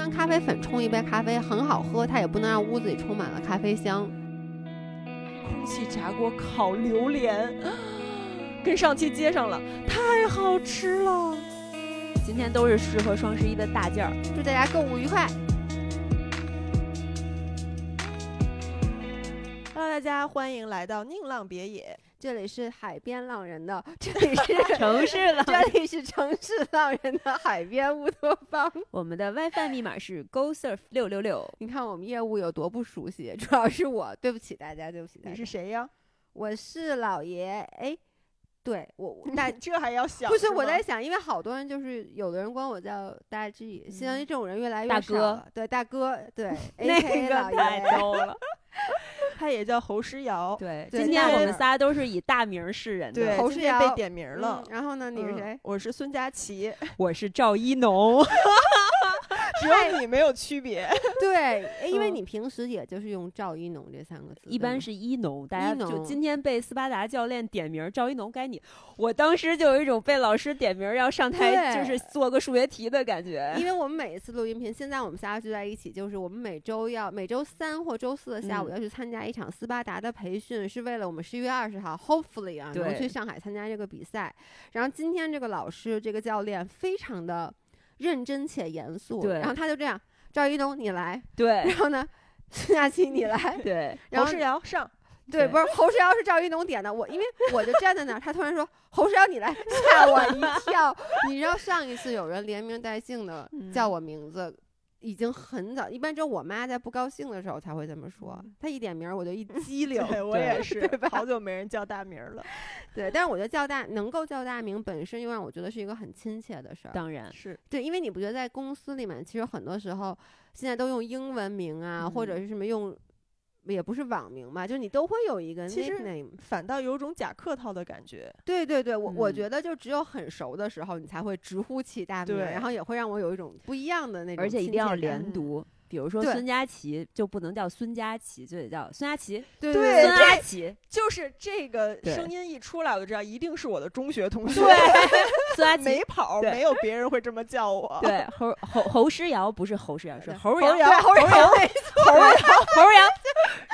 端咖啡粉冲一杯咖啡很好喝，它也不能让屋子里充满了咖啡香。空气炸锅烤榴莲，跟上期接上了，太好吃了。今天都是适合双十一的大件儿，祝大家购物愉快。Hello，大家欢迎来到宁浪别野。这里是海边浪人的，这里是 城市浪。这里是城市浪人的海边乌托邦。我们的 WiFi 密码是 GoSurf 六六六。你看我们业务有多不熟悉，主要是我，对不起大家，对不起大家。你是谁呀？我是老爷。哎，对我那这还要想？不是是我在想，因为好多人就是有的人管我叫大 G，现在这种人越来越大少了。对大哥，对 那个老太。逗了。他也叫侯诗瑶。对，对今天我们仨都是以大名示人的。对，侯诗瑶被点名了嗯。然后呢，你是嗯谁？我是孙佳琪，我是赵一农。只有你没有区别。对，哎因为嗯你平时也就是用赵一农这三个字，一般是一农，大家就今天被斯巴达教练点名，赵一农该你。我当时就有一种被老师点名要上台，就是做个数学题的感觉。因为 我们每一次录音频，现在我们仨聚在一起，就是我们每周要每周三或周四的下午嗯要去参加一场斯巴达的培训，是为了我们十一月二十号，hopefully 啊能去上海参加这个比赛。然后今天这个老师这个教练非常的认真且严肃，对。然后他就这样，赵一东你来，对然后呢，孙佳琪你来，对，然后侯诗瑶上，对，不是侯世瑶是赵一农点的，我因为我就站在那儿，他突然说侯世瑶你来，吓我一跳。你知道上一次有人连名带姓的叫嗯我名字，已经很早，一般只有我妈在不高兴的时候才会这么说。她一点名儿我就一 激灵，对我也是对吧，好久没人叫大名了。对，但是我觉得叫大能够叫大名本身又让我觉得是一个很亲切的事儿。当然是，对，因为你不觉得在公司里面，其实很多时候现在都用英文名啊，或者嗯是什么用。也不是网名嘛，就你都会有一个其实 nickname，反倒有种假客套的感觉。对对对，我我嗯觉得就只有很熟的时候，你才会直呼其大名，然后也会让我有一种不一样的那种，而且一定要连感读。比如说孙佳琪就不能叫孙佳琪，就得叫孙佳琪。对对孙佳琪，就是这个声音一出来，我就知道一定是我的中学同学。对，孙 佳琪没。跑，对没有别人会这么叫我。对，侯侯侯诗瑶不是侯诗瑶，是侯侯瑶，侯瑶，侯瑶，侯瑶，侯瑶。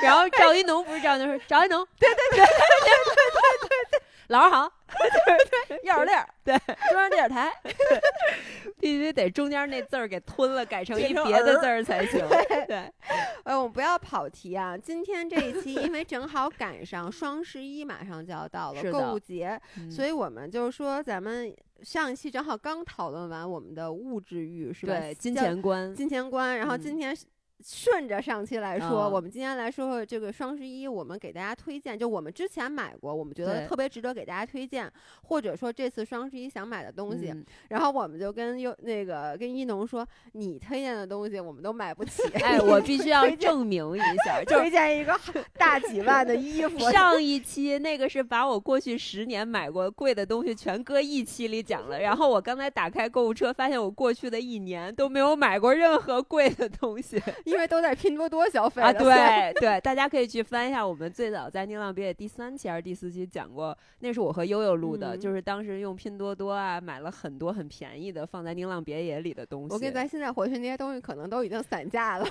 然后赵一农不是赵一农，是赵一农。对对对对对对对。老师好，钥匙链儿，对，中央电视台。必须得中间那字儿给吞了，改成一别的字儿才行。对，哎，我们不要跑题啊。今天这一期，因为正好赶上双十一马上就要到了，购物节，所以以我们就是说，咱们上一期正好刚讨论完我们的物质欲，是吧？对金钱观，金钱观，然后嗯今天是顺着上期来说，啊我们今天来说说这个双十一，我们给大家推荐，就我们之前买过，我们觉得特别值得给大家推荐，或者说这次双十一想买的东西，嗯。然后我们就跟优那个跟一农说，你推荐的东西我们都买不起，哎，我必须要证明一下，就推荐一个大几万的衣服，上一期那个是把我过去十年买过贵的东西全搁一期里讲了，然后我刚才打开购物车，发现我过去的一年都没有买过任何贵的东西因为都在拼多多消费对对，大家可以去翻一下我们最早在宁浪别野第三期还是第四期讲过，那是我和悠悠录的，嗯就是当时用拼多多啊买了很多很便宜的放在宁浪别野里的东西。我跟咱现在回去那些东西可能都已经散架了，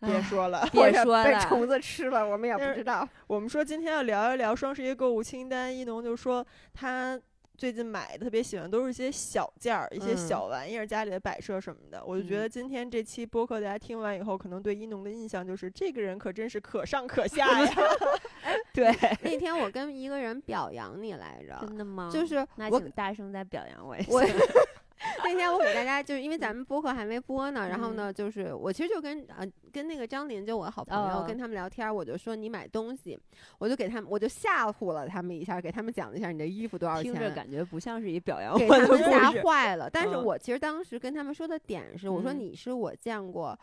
别说了，别 说了被虫子吃了，我们也不知道。我们说今天要聊一聊双十一购物清单。一农就说他最近买的特别喜欢都是一些小件儿、一些嗯小玩意儿，家里的摆设什么的。我就觉嗯得今天这期播客大家听完以后，可能对一农的印象就是这个人可真是可上可下呀。对，那天我跟一个人表扬你来着，真的吗？就是我那请大声再表扬我一下。我 那天我给大家就是因为咱们播客还没播呢，然后嗯。呢，就是我其实就跟呃跟那个张琳，就我好朋友，哦。跟他们聊天，我就说你买东西，我就给他们，我就吓唬了他们一下，给他们讲了一下你的衣服多少听着钱。感觉不像是一表扬给我的故他们吓。坏了，但是嗯。我其实当时跟他们说的点是，我说嗯。你是我见过，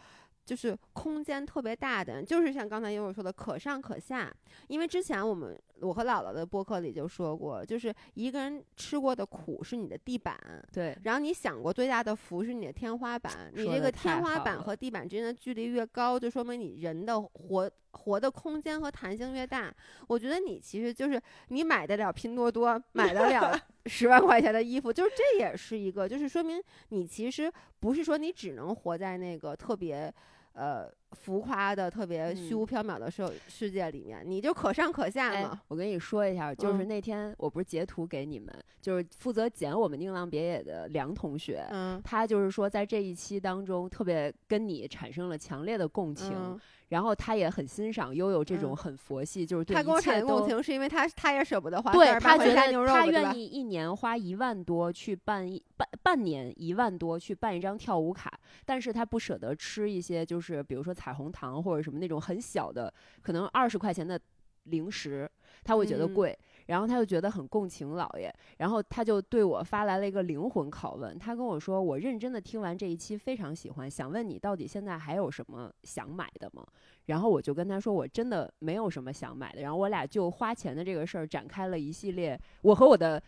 就是空间特别大的，就是像刚才悠悠说的可上可下。因为之前我们我和姥姥的播客里就说过，就是一个人吃过的苦是你的地板，对，然后你想过最大的福是你的天花板，你这个天花板和地板之间的距离越高，就说明你人的活活的空间和弹性越大。我觉得你其实就是你买得了拼多多，买得了 十万块钱的衣服，就是这也是一个，就是说明你其实不是说你只能活在那个特别。呃，浮夸的、特别虚嗯。无缥缈的世世界里面，你就可上可下哎嘛。，我跟你说一下，就是嗯。那天我不是截图给你们，就是负责剪我们宁浪别野的梁同学，嗯，他就是说在这一期当中特别跟你产生了强烈的共情，嗯然后他也很欣赏悠悠这种嗯很佛系，就是对他跟我产生共情，是因为他他也舍不得花对他觉得他愿意一年花一万多去办一半半年一万多去办一张跳舞卡，但是他不舍得吃一些就是比如说彩虹糖或者什么那种很小的，可能二十块钱的零食，他会觉得嗯贵。然后他就觉得很共情姥爷，然后他就对我发来了一个灵魂拷问。他跟我说：“我认真的听完这一期，非常喜欢，想问你到底现在还有什么想买的吗？”然后我就跟他说：“我真的没有什么想买的。”然后我俩就花钱的这个事儿展开了一系列，我和我的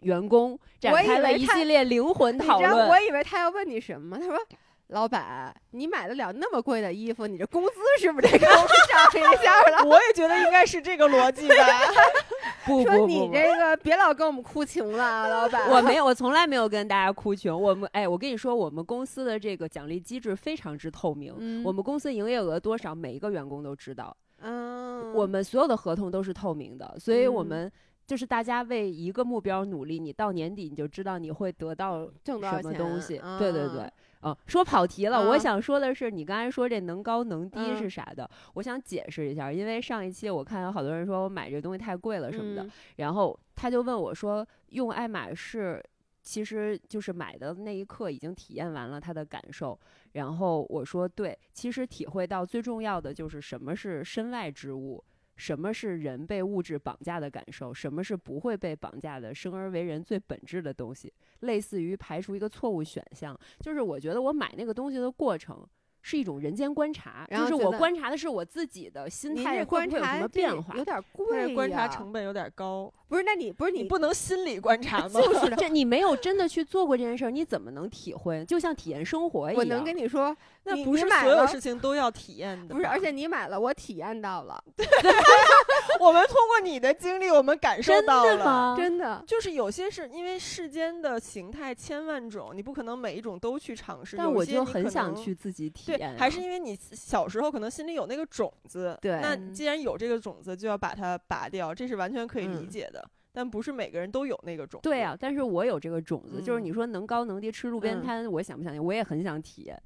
员工展开了一系列灵魂讨论。我以为他要问你什么，他说。老板，你买得了那么贵的衣服，你这工资是不是得给我们涨一下了？我也觉得应该是这个逻辑吧。说不不不不，你这个别老跟我们哭穷了啊，老板。我没有，我从来没有跟大家哭穷。我们哎，我跟你说，我们公司的这个奖励机制非常之透明。嗯我们公司营业额多少，每一个员工都知道。嗯，我们所有的合同都是透明的，所以我嗯们就是大家为一个目标努力，你到年底你就知道你会得到什么挣多少钱？东西。对对对啊，嗯，说跑题了。我啊想说的是，你刚才说这能高能低嗯是啥的，我想解释一下，因为上一期我看有好多人说我买这东西太贵了什么的，嗯然后他就问我说，用爱马仕。其实就是买的那一刻已经体验完了他的感受，然后我说对，其实体会到最重要的就是什么是身外之物，什么是人被物质绑架的感受，什么是不会被绑架的生而为人最本质的东西，类似于排除一个错误选项，就是我觉得我买那个东西的过程。是一种人间观察，就是我然后觉得观察的是我自己的心态观不会有什么变化有。点但贵是观察成本有点高，不是？那你不是你你不能心理观察 吗？就是的。这你没有真的去做过这件事儿，你怎么能体会？就像体验生活一样。我能跟你说，那你不是所有事情都要体验的。不是，而且你买了，我体验到了 我们通过你的经历，我们感受到了。的吗？真的。就是有些是因为世间的形态千万种，你不可能每一种都去尝试。但我就很想去自己体对验啊、，还是因为你小时候可能心里有那个种子，对那嗯既然有这个种子，就要把它拔掉，这是完全可以理嗯解的。但不是每个人都有那个种子。对啊，但是我有这个种子，就是嗯你说能高能低，吃路边嗯摊，我想不想？我也很想体验。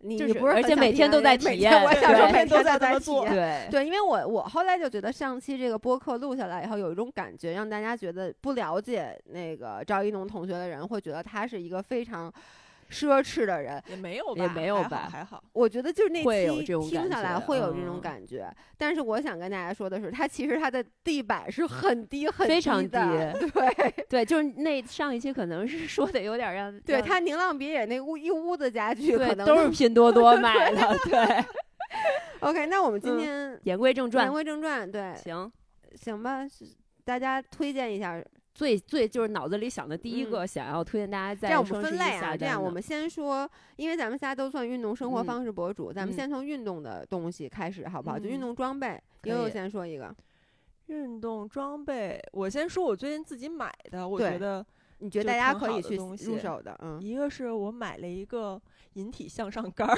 你就是你不是很想而且每天都在体验 我想说对每天都在这在么做 对，因为我我后来就觉得上期这个播客录下来以后，有一种感觉，让大家觉得不了解那个赵一农同学的人，会觉得他是一个非常奢侈的人。也没有吧，也没有还好吧还好。我觉得就是那会有期这种听下来会有这种嗯感觉，但是我想跟大家说的是，它其实它的地板是很低 很非常的，低对 对，就是那上一期可能是说的有点让对，让他宁浪别野那屋一屋子家具对可能都是拼多多买的。对，OK。那我们今嗯天言归正传言，归正传，对，行。行吧，大家推荐一下最最就是脑子里想的第一嗯个，想要推荐大家在这样我们分类啊，这样我们先说，因为咱们仨都算运动生活嗯方式博主，咱们嗯先从运动的东西开始，好不好？就运嗯动装备，悠悠先说一个，运动装备，我先说我最近自己买的，我觉得你觉得大家可以去入手的？嗯，一个是我买了一个引体向上杆儿，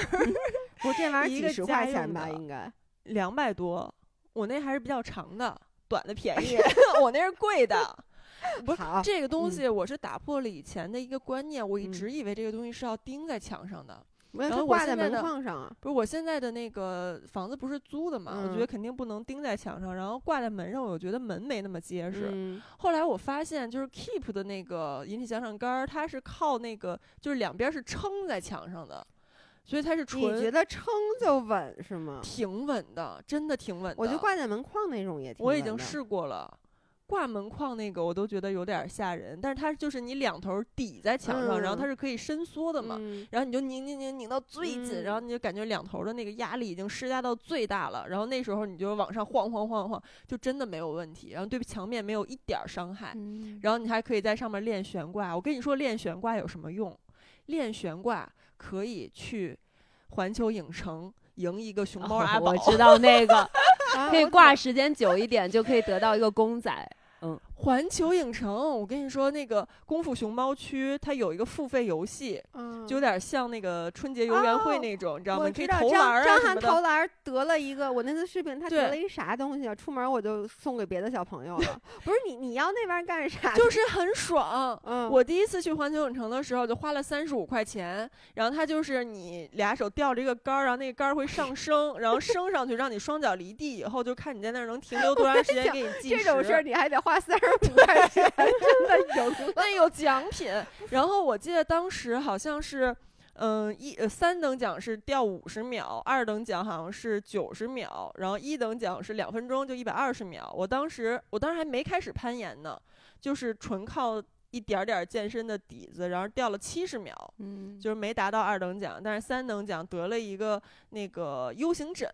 不，这玩意儿几一个十块钱吧，应该。两百多，我那还是比较长的，短的便宜，我那是贵的。不是，这个东嗯西，我是打破了以前的一个观念，我一嗯直以为这个东西是要钉在墙上的。我要然后挂在门框上啊。不是我现在的那个房子不是租的嘛，我觉嗯得肯定不能钉在墙上，然后挂在门上，我觉得门没那么结实。嗯，后来我发现，就是 Keep 的那个引体向上杆儿，它是靠那个就是两边是撑在墙上的，所以它是你觉纯得撑就稳是吗？挺稳的，真的挺稳的。我就挂在门框那种也挺稳的。我已经试过了，挂门框那个我都觉得有点吓人，但是它就是你两头抵在墙上，然后它嗯是可以伸缩的嘛。嗯然后你就拧拧拧拧到最紧，嗯然后你就感觉两头的那个压力已经施加到最大了，然后那时候你就往上晃晃晃晃，就真的没有问题，然后对墙面没有一点儿伤害，嗯然后你还可以在上面练悬挂。我跟你说，练悬挂有什么用？练悬挂可以去环球影城赢一个熊 猫阿宝。哦我知道那个啊 可以挂时间久一点，就可以得到一个公仔。嗯，环球影城，我跟你说，那个功夫熊猫区它有一个付费游戏，嗯就有点像那个春节游园会哦那种，你知道吗？你可以投篮儿啊张涵什么的。投篮儿得了一个，我那次视频他对得了一啥东西啊？出门我就送给别的小朋友了。不是你你要那玩意儿干啥？就是 很爽。嗯，我第一次去环球影城的时候，就花了三十五块钱，然后它就是你俩手吊着一个杆儿，然后那个杆儿会上升，然后升上去，让你双脚离地以后，就看你在那儿能停留多长时间，给你计时。这种事儿你还得花三十五块钱，真的有那有奖品。然后我记得当时好像是，嗯，一呃三等奖是掉五十秒，二等奖好像是九十秒，然后一等奖是两分钟，就一百二十秒。我当时我当时还没开始攀岩呢，就是纯靠一点儿点儿健身的底子，然后掉了七十秒。嗯，就是没达到二等奖，但是三等奖得了一个那个 U 型枕，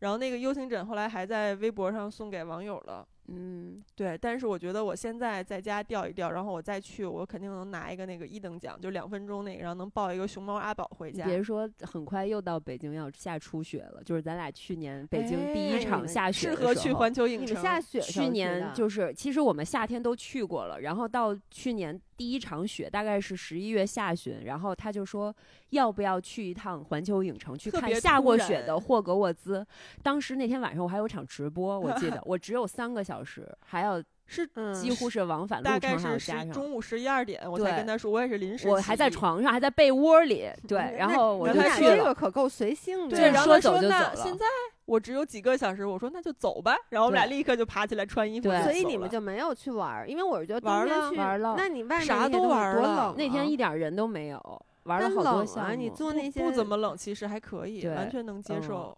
然后那个 U 型枕后来还在微博上送给网友了。嗯，对，但是我觉得我现在在家吊一吊，然后我再去，我肯定能拿一个那个一等奖，就两分钟那个，然后能抱一个熊猫阿宝回家。别说很快又到北京要下初雪了，就是咱俩去年北京第哎一场下雪适合去环球影城。你们下雪的时候去年就是，其实我们夏天都去过了，然后到去年第一场雪大概是十一月下旬，然后他就说要不要去一趟环球影城去看下过雪的霍格沃兹。当时那天晚上我还有场直播，我记得我只有三个小时，还要是嗯几乎是往返路大概程还要是十加上。中午十一二点，我才对跟他说，我也是临时，我还在。床上，还在被窝里，对，然后我你就去这个。可够随性的对。然后说走他说那现在我只有几个小时，我说那就走吧，然后我们俩立刻就爬起来穿衣服所以你们就没有去玩儿，因为我是觉得冬天玩了去，玩了那你外面啥都那些多玩了那天一点人都没有，玩了但好多冷啊！项目。你做那些不不怎么冷，其实还可以，完全能接嗯受，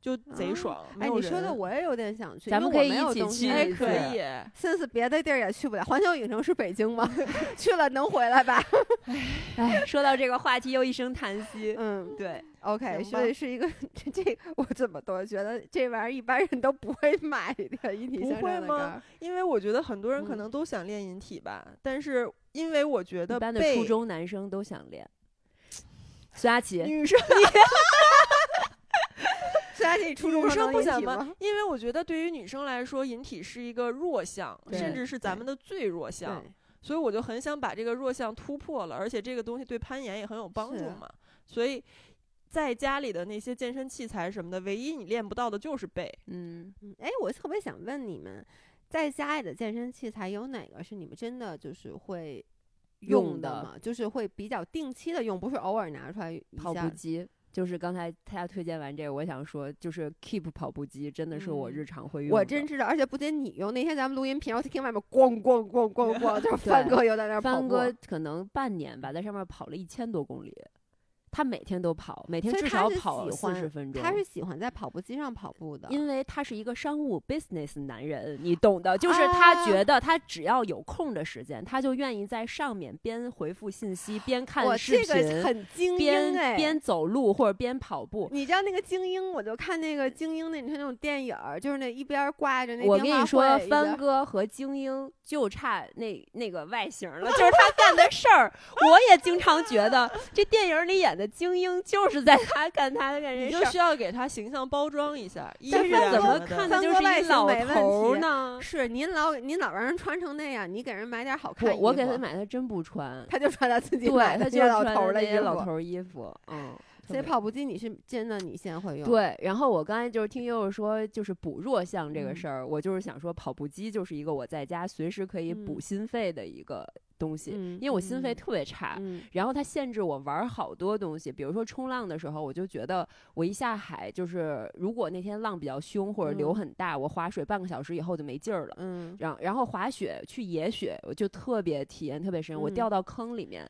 就贼啊爽。没哎，你说的我也有点想去，咱们可以一起去哎一可次以，森森别的地儿也去不了，环球影城是北京吗？去了能回来吧？哎，说到这个话题，又一声叹息。嗯，对，OK，所以是一个 这这我怎么都觉得这玩意儿一般人都不会买的，引体不向会吗上的杆儿。因为我觉得很多人可嗯能都想练引体吧，但是因为我觉得一般的初中男生都想练。孙佳琪，女生虽然你初中生不想吗？因为我觉得对于女生来说，引体是一个弱项，甚至是咱们的最弱项。所以我就很想把这个弱项突破了，而且这个东西对攀岩也很有帮助嘛。所以在家里的那些健身器材什么的，唯一你练不到的就是背。嗯，嗯哎，我特别想问你们，在家里的健身器材有哪个是你们真的就是会用的的吗？就是会比较定期的用，不是偶尔拿出来一跑下步机。就是刚才他推荐完这个，我想说，就是 Keep 跑步机真的是我嗯日常会用的。我真知道，而且不仅你用，那天咱们录音频，然后听外面咣咣咣咣咣，就是对范哥又在那儿跑哥可能半年吧，在上面跑了一千多公里，他每天都跑，每天至少跑四十分钟。他是喜欢在跑步机上跑步的，因为他是一个商务 business 男人，你懂的，就是他觉得他只要有空的时间，他就愿意在上面边回复信息边我看视这个频，很精英边哎，边走路或者边跑步。你知道那个精英，我就看那个精英那，你看那种电影儿，就是那一边儿挂着那我跟你说帆哥和精英就差那那个外形了，就是他干的事儿。我也经常觉得，这电影里演的精英就是在他干他的干这事儿。你就需要给他形象包装一下，但是怎么看的就是一老头儿呢？是您老您老让人穿成那样，你给人买点好看衣服，我我给他，买，他真不穿，他就穿他自己对买的他就那老穿的那头儿的衣服。些老头儿衣服，嗯。所以跑步机你是真的，你现在会用？，对，然后我刚才就是听悠悠说，就是补弱项这个嗯事儿，我就是想说，跑步机就是一个我在家随时可以补嗯心肺的一个东西，嗯因为我心肺嗯特别差。嗯然后它限制我玩儿好多东西，比如说冲浪的时候，我就觉得我一下海，就是如果那天浪比较凶或者流嗯很大，我划水半个小时以后就没劲儿了。嗯，然后然后滑雪去野雪，我就特别体验特别深，我嗯掉到坑里面。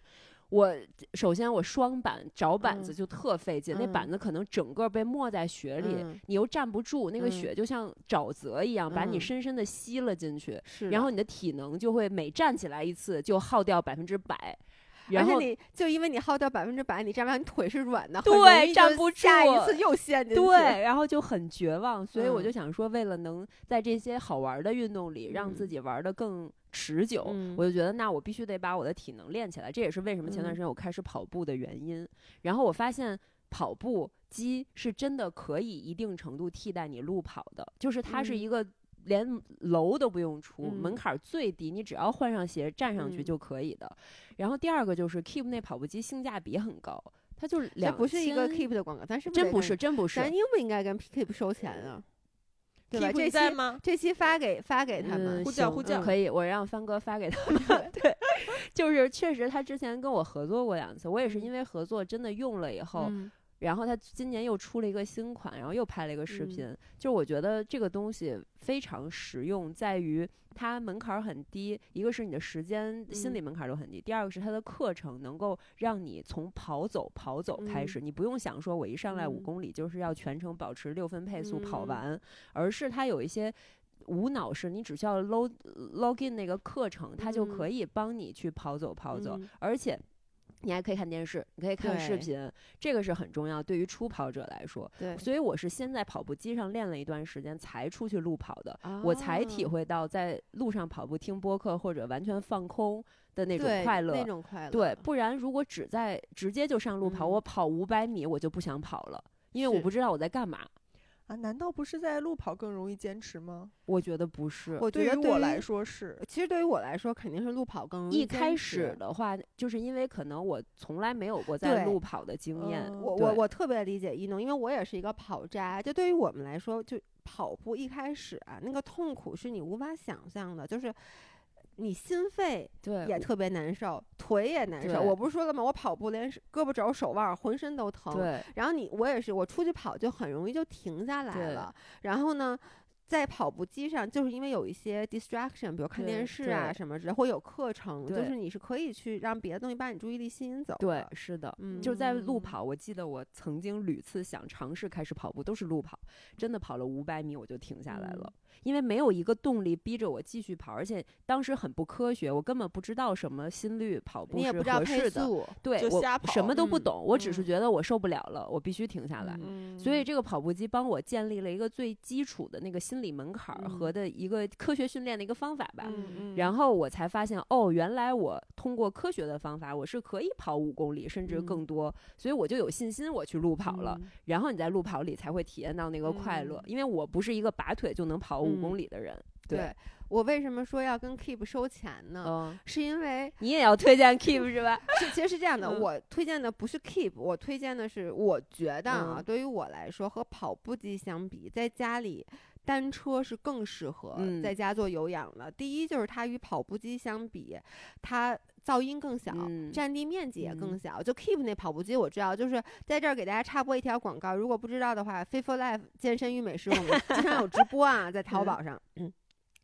我首先我双板找板子嗯就特费劲，那嗯板子可能整个被没在雪里，嗯你又站不住，那个嗯雪就像沼泽一样，把你嗯深深的吸了进去，是然后你的体能就会每站起来一次就耗掉百分之百。然后而且你就因为你耗掉百分之百，你站不上，你腿是软的，很对站不住下一次又陷进去。对，然后就很绝望，所以我就嗯想说，为了能在这些好玩的运动里让自嗯己玩的更持久，嗯我就觉得那我必须得把我的体能练起来。这也是为什么前段嗯时间我开始跑步的原因。然后我发现跑步机是真的可以一定程度替代你路跑的，就是它是一嗯个。连楼都不用出，门嗯槛儿最低，你只要换上鞋站上去嗯就可以的。然后第二个就是 Keep 那跑步机性价比很高，它就是两这不是一个 Keep 的广告，咱是不是真不是，真不是咱。应不应该跟 Keep 收钱啊？对吧？这期吗？这期发给发给他们呼叫呼叫可以，我让帆哥发给他们。对，就是确实他之前跟我合作过两次，我也是因为合作真的用了以后，嗯然后他今年又出了一个新款，然后又拍了一个视嗯。频。就我觉得这个东西非常实用，在于它门槛儿很低，一个是你的时间、心嗯。理门槛儿都很低，第二个是它的课程能够让你从跑走跑走开嗯。始，你不用想说我一上来五嗯。公里就是要全程保持六分配速跑嗯。完，而是它有一些。无脑式，你只需要 log login 那个课程，它就可嗯以帮你去跑走跑走，嗯。而且你还可以看电视，你可以看视频，这个是很重要，对于初跑者来说。对，所以我是先在跑步机上练了一段时间，才出去路跑的，我才体啊会到在路上跑步听播客或者完全放空的那种快乐。那种快乐，对，不然如果只在直接就上路跑，嗯我跑五百米我就不想跑了，因为我不知道我在干嘛。啊，难道不是在路跑更容易坚持吗？我觉得不是。我觉对得对于于我来，说是。其实对于我来说，肯定是路跑更容易一开。始的话，就是因为可能我从来没有过在路跑的经验，嗯我我我特别理解一农，因为我也是一个跑渣。就对于我们来说，就跑步一开始啊，那个痛苦是你无法想象的，就是你心肺对也特别难受，腿也难受。我不是说了吗？我跑步连胳膊肘、手腕儿浑身都疼。对然后你我也是，我出去跑就很容易就停下来对了。然后呢，在跑步机上，就是因为有一些 distraction，比如看电视啊什么之类，或有课程，就是你是可以去让别的东西把你注意力吸引走对的。，是的，嗯就在路跑，我记得我曾经屡次想尝试开始跑步，都是路跑，真的跑了五百米我就停下来了，因为没有一个动力逼着我继续跑，而且当时很不科学，我根本不知道什么心率跑步你也是不知道配合适的，速，对我什么都不嗯懂，我只是嗯觉得我受不了了，我必须停下来。嗯所以这个跑步机帮我建立了一个最基础的那个心理门槛儿和嗯的一个科学训练的一个方法吧。嗯然后我才发现，哦，原来我通过科学的方法，我是可以跑五公里甚至嗯更多，所以我就有信心我去路跑了。嗯然后你在路跑里才会体验到那个快乐，嗯因为我不是一个拔腿就能跑五嗯公里的人。对我为什么说要跟 Keep 收钱呢？嗯，是因为你也要推荐 Keep 是吧？是其实是这样的，嗯我推荐的不是 Keep，我推荐的是我觉得啊，嗯对于我来说和跑步机相比，在家里。单车是更适合嗯在家做有氧的。第一就是它与跑步机相比，它噪音更小，嗯占地面积也更嗯小。就 Keep 那跑步机我知道，就是在这儿给大家插播一条广告，如果不知道的话，Fit for Life 健身与美食我们 经常有直播啊，在淘宝上。嗯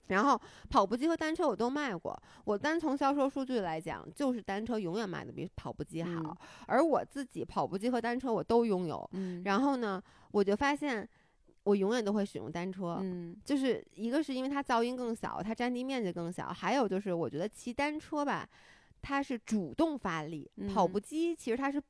然后跑步机和单车我都卖过，我单从销售数据来讲，就是单车永远卖的比跑步机好，嗯而我自己跑步机和单车我都拥有。嗯然后呢，我就发现我永远都会使用单车，嗯。就是一个是因为它噪音更小，它占地面积更小，还有就是我觉得骑单车吧，它是主动发力，跑嗯步机其实它是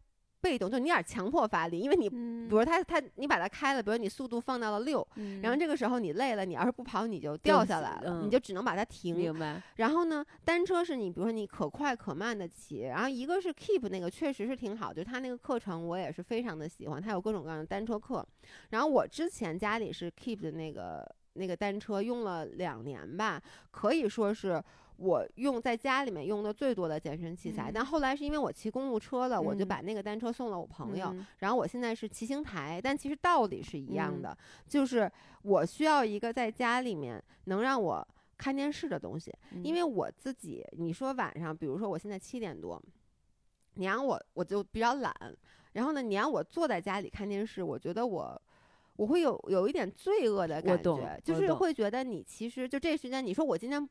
被动，就你有点强迫发力，因为你。嗯比如他他你把它开了，比如你速度放到了六，嗯然后这个时候你累了，你要是不跑你就掉下来了，嗯你就只能把它停。明白，然后呢，单车是你比如说你可快可慢的骑，然后一个是 Keep 那个确实是挺好，就他那个课程我也是非常的喜欢，他有各种各样的单车课。然后我之前家里是 Keep 的那个那个单车用了两年吧，可以说是。我用在家里面用的最多的健身器材，嗯。但后来是因为我骑公路车了，我就嗯。把那个单车送了我朋友。嗯。然后我现在是骑行台，但其实道理是一样嗯。的，就是我需要一个在家里面能让我看电视的东西，因嗯。为我自己，你说晚上，比如说我现在七点多，你让我我就比较懒，然后呢，你让我坐在家里看电视，我觉得我。我会有有一点罪恶的感觉，就是会觉得你其实就这时间，你说我今天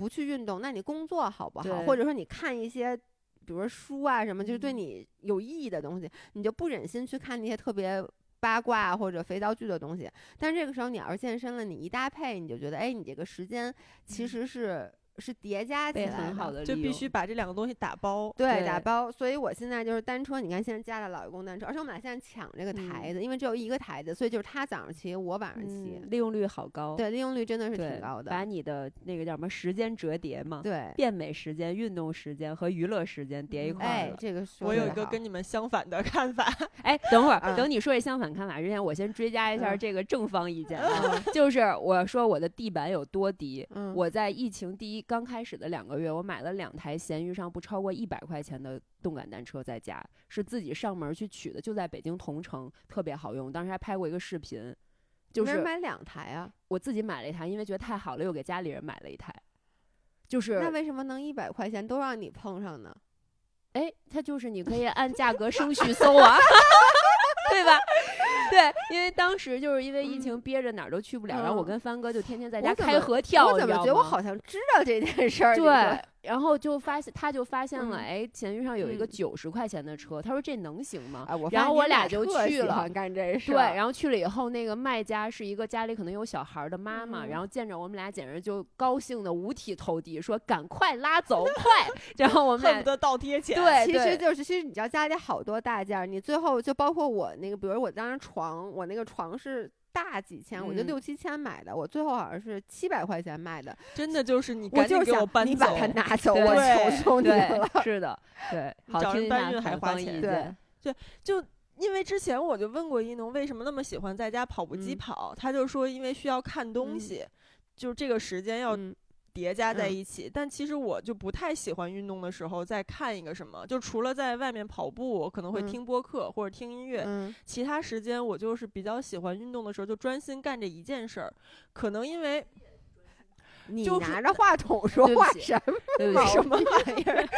不去运动，那你工作好不好？或者说你看一些比如说书啊什么，就是对你有意义的东西，你就不忍心去看那些特别八卦或者肥皂剧的东西。但这个时候你要是健身了，你一搭配，你就觉得，哎，你这个时间其实是。是叠加起来很好的就必须把这两个东西打包。对对打包，所以我现在就是单车，你看现在加了老爷公单车，而且我们俩现在抢这个台子，因为只有一个台子，所以就是他早上骑，我晚上骑，嗯利用率好高，对，利用率真的是，挺高的。把你的那个叫什么时间折叠嘛，对，变美时间、运动时间和娱乐时间叠一块儿哎，。这个说我有一个跟你们相反的看法，哎，等会儿，嗯等你说这相反看法之前，我先追加一下嗯这个正方意见 啊，就是我说我的地板有多低。嗯，我在疫情第一刚开始的两个月，我买了两台闲鱼上不超过一百块钱的动感单车，在家是自己上门去取的，就在北京同城，特别好用。当时还拍过一个视频，就是买两台啊？我自己买了一台，因为觉得太好了，又给家里人买了一台。就是那为什么能一百块钱都让你碰上呢？哎，它就是你可以按价格升 序搜啊，对吧？对，因为当时就是因为疫情憋着哪儿都去不了，然后我嗯跟帆哥就天天在家开合跳，我怎么觉得我好像知道这件事儿？你对说，然后就发现他就发现了，嗯哎，闲鱼上有一个嗯九十块钱的车，他说这能行吗？然后我俩就去了干这事对，然后去了以后，那个卖家是一个家里可能有小孩的妈妈，嗯然后见着我们俩简直就高兴的五体投地，说赶快拉走，快！然后我恨不得倒贴钱。对其实就是，其实你知道家里好多大件儿，你最后就包括我那个，比如我当时床，我那个床是大几千，我就嗯六七千买的，我最后好像是七百块钱卖的，真的就是你我赶紧就是你把，它拿走，对我对求求你对了。，是的，对，好找人听搬运还花钱对。就因为之前我就问过一农为什么那么喜欢在家跑步机嗯跑，他就说因为需要看东嗯西，就是这个时间要嗯叠加在嗯一起。但其实我就不太喜欢运动的时候再看一个什么，就除了在外面跑步，我可能会嗯听播客或者听音乐，嗯其他时间我就是比较喜欢运动的时候就专心干这一件事儿。可能因为 你就拿着话筒说话什么什么玩意儿？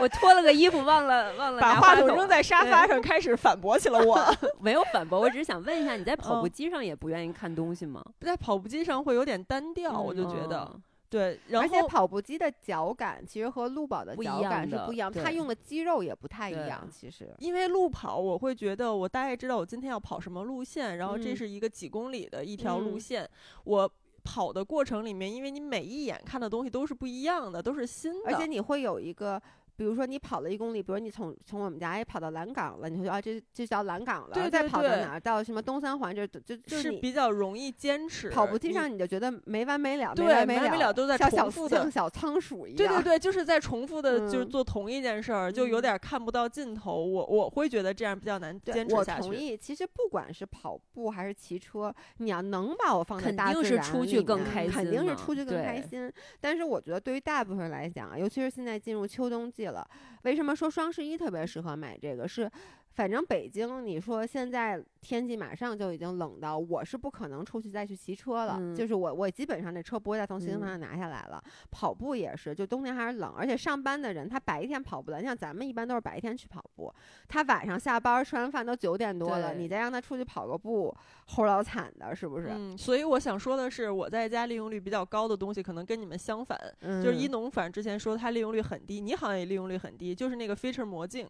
我脱了个衣服，忘了忘了把话筒扔在沙发上，开始反驳起了我。没有反驳，我只是想问一下，你在跑步嗯机上也不愿意看东西吗？在跑步机上会有点单调，我就觉得嗯对。然而且后跑步机的脚感其实和路跑的不一脚感样是不一样，它用的肌肉也不太一样。其实，因为路跑，我会觉得我大概知道我今天要跑什么路线，然后这嗯是一个几公里的一条路嗯线。我跑的过程里面，因为你每一眼看的东西都是不一样的，都是新的，而且你会有一个。比如说你跑了一公里，比如你从从我们家也跑到蓝港了，你会说啊这这叫蓝港了，再跑到哪儿到什么东三环这就就就是比较容易坚持。跑步机上你就觉得没完没了，没没完没了都在像小重复的像小仓鼠一样。对对对，就是在重复的，就是嗯做同一件事儿，就有嗯点看不到尽头。我我会觉得这样比较难坚持下去。我同意。其实不管是跑步还是骑车，你要能把我放在肯定大自然是出去更开心肯定是出去更开心。但是我觉得对于大部分人来讲，尤其是现在进入秋冬季了，为什么说双十一特别适合买这个？是。反正北京，你说现在天气马上就已经冷到，我是不可能出去再去骑车了。嗯就是我，我基本上这车不会再从行嗯方上拿下来了。跑步也是，就冬天还是冷，而且上班的人他白天跑不了。你像咱们一般都是白天去跑步，他晚上下班吃完饭都九点多了，你再让他出去跑个步，齁老惨的，是不是？嗯，所以我想说的是，我在家利用率比较高的东西，可能跟你们相反。嗯，就是一农，反正之前说它利用率很低，你好像也利用率很低，就是那个 feature 魔镜。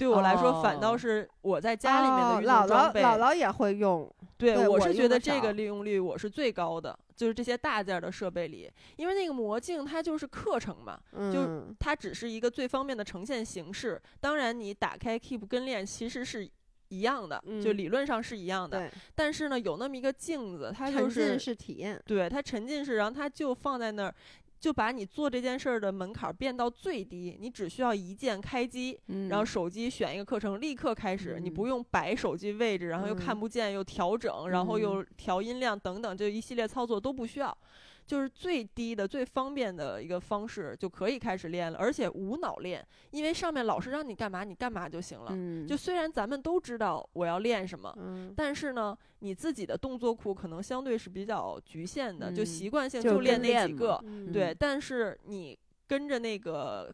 对我来说，反倒哦是我在家里面的运动哦姥姥装备，姥姥也会用，对对我我是觉得这个利用率我是最高的，就是这些大件儿的设备里，因为那个魔镜它就是课程嘛，就，它只是一个最方便的呈现形式。当然，你打开 Keep 跟练其实是一样的，就嗯理论上是一样的。对，但是呢，有那么一个镜子，它就是沉浸是式体验，对它沉浸式，然后它就放在那儿。就把你做这件事儿的门槛儿变到最低，你只需要一键开机，嗯然后手机选一个课程，立刻开始，你嗯。不用摆手机位置，然后又看嗯。不见，又调整，然后又调音量等等，这一系列操作都不需要，就是最低的、最方便的一个方式就可以开始练了，而且无脑练，因为上面老师让你干嘛你干嘛就行了。嗯，就虽然咱们都知道我要练什么，嗯，但是呢，你自己的动作库可能相对是比较局限的，就嗯习惯性就就练那几个。嗯对，但是你跟着那个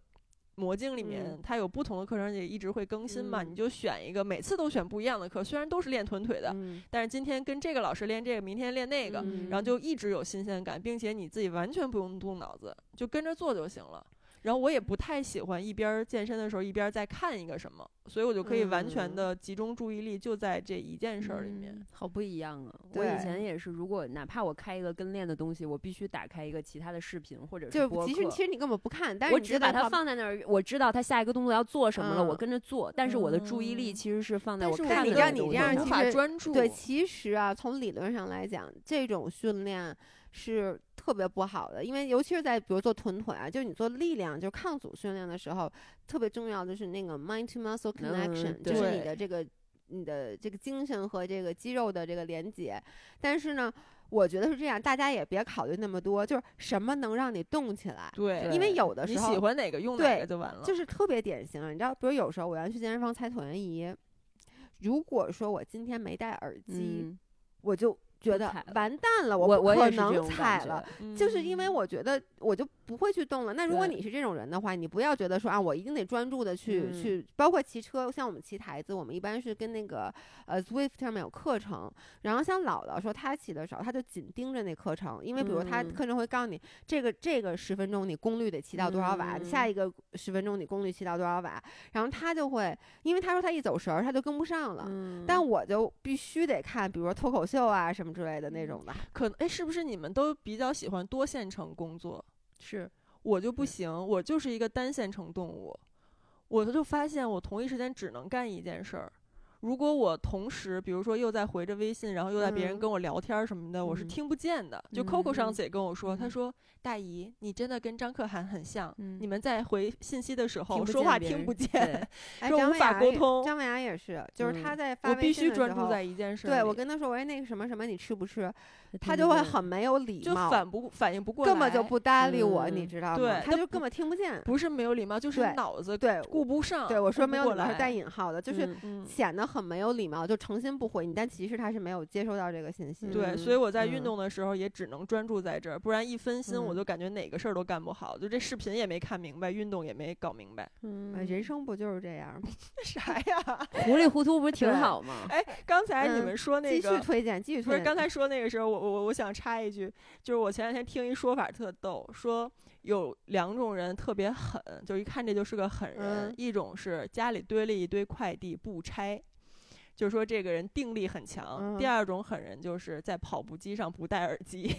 魔镜里面，嗯。它有不同的课程也一直会更新嘛，嗯。你就选一个，每次都选不一样的课，虽然都是练臀腿的，嗯。但是今天跟这个老师练这个，明天练那个，嗯然后就一直有新鲜感，并且你自己完全不用动脑子，就跟着做就行了。然后我也不太喜欢一边儿健身的时候一边儿在看一个什么，所以我就可以完全嗯的集中注意力就在这一件事儿里面。嗯好不一样啊！我以前也是，如果哪怕我开一个跟练的东西，我必须打开一个其他的视频或者就是播客其实其。实你根本不看，但是我只把它放在那儿，我知道他下一个动作要做什么了，我嗯跟着做。但是我的注意力嗯其实是放在我但是我但你看你这那个东西上无法样其实专注。对，其实啊，从理论上来讲，这种训练是特别不好的，因为尤其是在比如做臀腿啊，就是你做力量，就是抗阻训练的时候，特别重要的是那个 mind to muscle connection，、就是你的这个你的这个精神和这个肌肉的这个连接。但是呢，我觉得是这样，大家也别考虑那么多，就是什么能让你动起来。对，因为有的时候你喜欢哪个用哪对个就完了。就是特别典型，你知道，比如有时候我要去健身房踩椭圆仪，如果说我今天没戴耳机，嗯，我就觉得完蛋了，我不可能踩了。就是因为嗯。我觉得我就不会去动了。那如果你是这种人的话，你不要觉得说啊，我一定得专注的去、嗯。去，包括骑车，像我们骑台子，我们一般是跟那个呃 Swift 上面有课程，然后像姥姥说她骑的时候，她就紧盯着那课程，因为比如她嗯。课程会告诉你，这个这个十分钟你功率得骑到多少瓦，嗯。下一个十分钟你功率骑到多少瓦，然后她就会，因为她说她一走神儿，她就跟不上了。嗯。但我就必须得看，比如说脱口秀啊什么之类的那嗯种吧。可能哎，是不是你们都比较喜欢多线程工作？是我就不行，我就是一个单线程动物。我就发现我同一时间只能干一件事儿。如果我同时，比如说又在回着微信，然后又在别人嗯跟我聊天什么的，我是嗯听不见的。就 Coco 上嗯次也跟我说，他嗯说：“大姨，你真的跟张可涵很像，嗯你们在回信息的时候说话听不见。对哎，说无法沟通张文雅也是，就是他嗯在发微我必须信的时候专注在一件事。对我跟他说，我说那个什么什么，你吃不吃？他就会很没有礼貌就貌，反不反应不过来，根本就不搭理我，你嗯知道吗？对他他就根本听不见。不是没有礼貌，就是脑子对顾不上。对，我说没有礼貌是带引号的，就是显得很没有礼貌，就诚心不回你，但其实他是没有接收到这个信息。对，嗯所以我在运嗯动的时候也只能专注在这儿，不然一分心我嗯就感觉哪个事儿都干不好，就这视频也没看明白，运动也没搞明白，呃嗯人生不就是这样吗？啥呀？糊里糊涂不是挺好吗？哎，刚才你嗯们说那继续个。推荐，继续推荐。不是刚才说那个时候，我我我想插一句，就是我前两天听一说法特逗，说有两种人特别狠，就一看这就是个狠人，嗯一种是家里堆了一堆快递不拆，就是说这个人定力很强；嗯第二种狠人就是在跑步机上不戴耳机。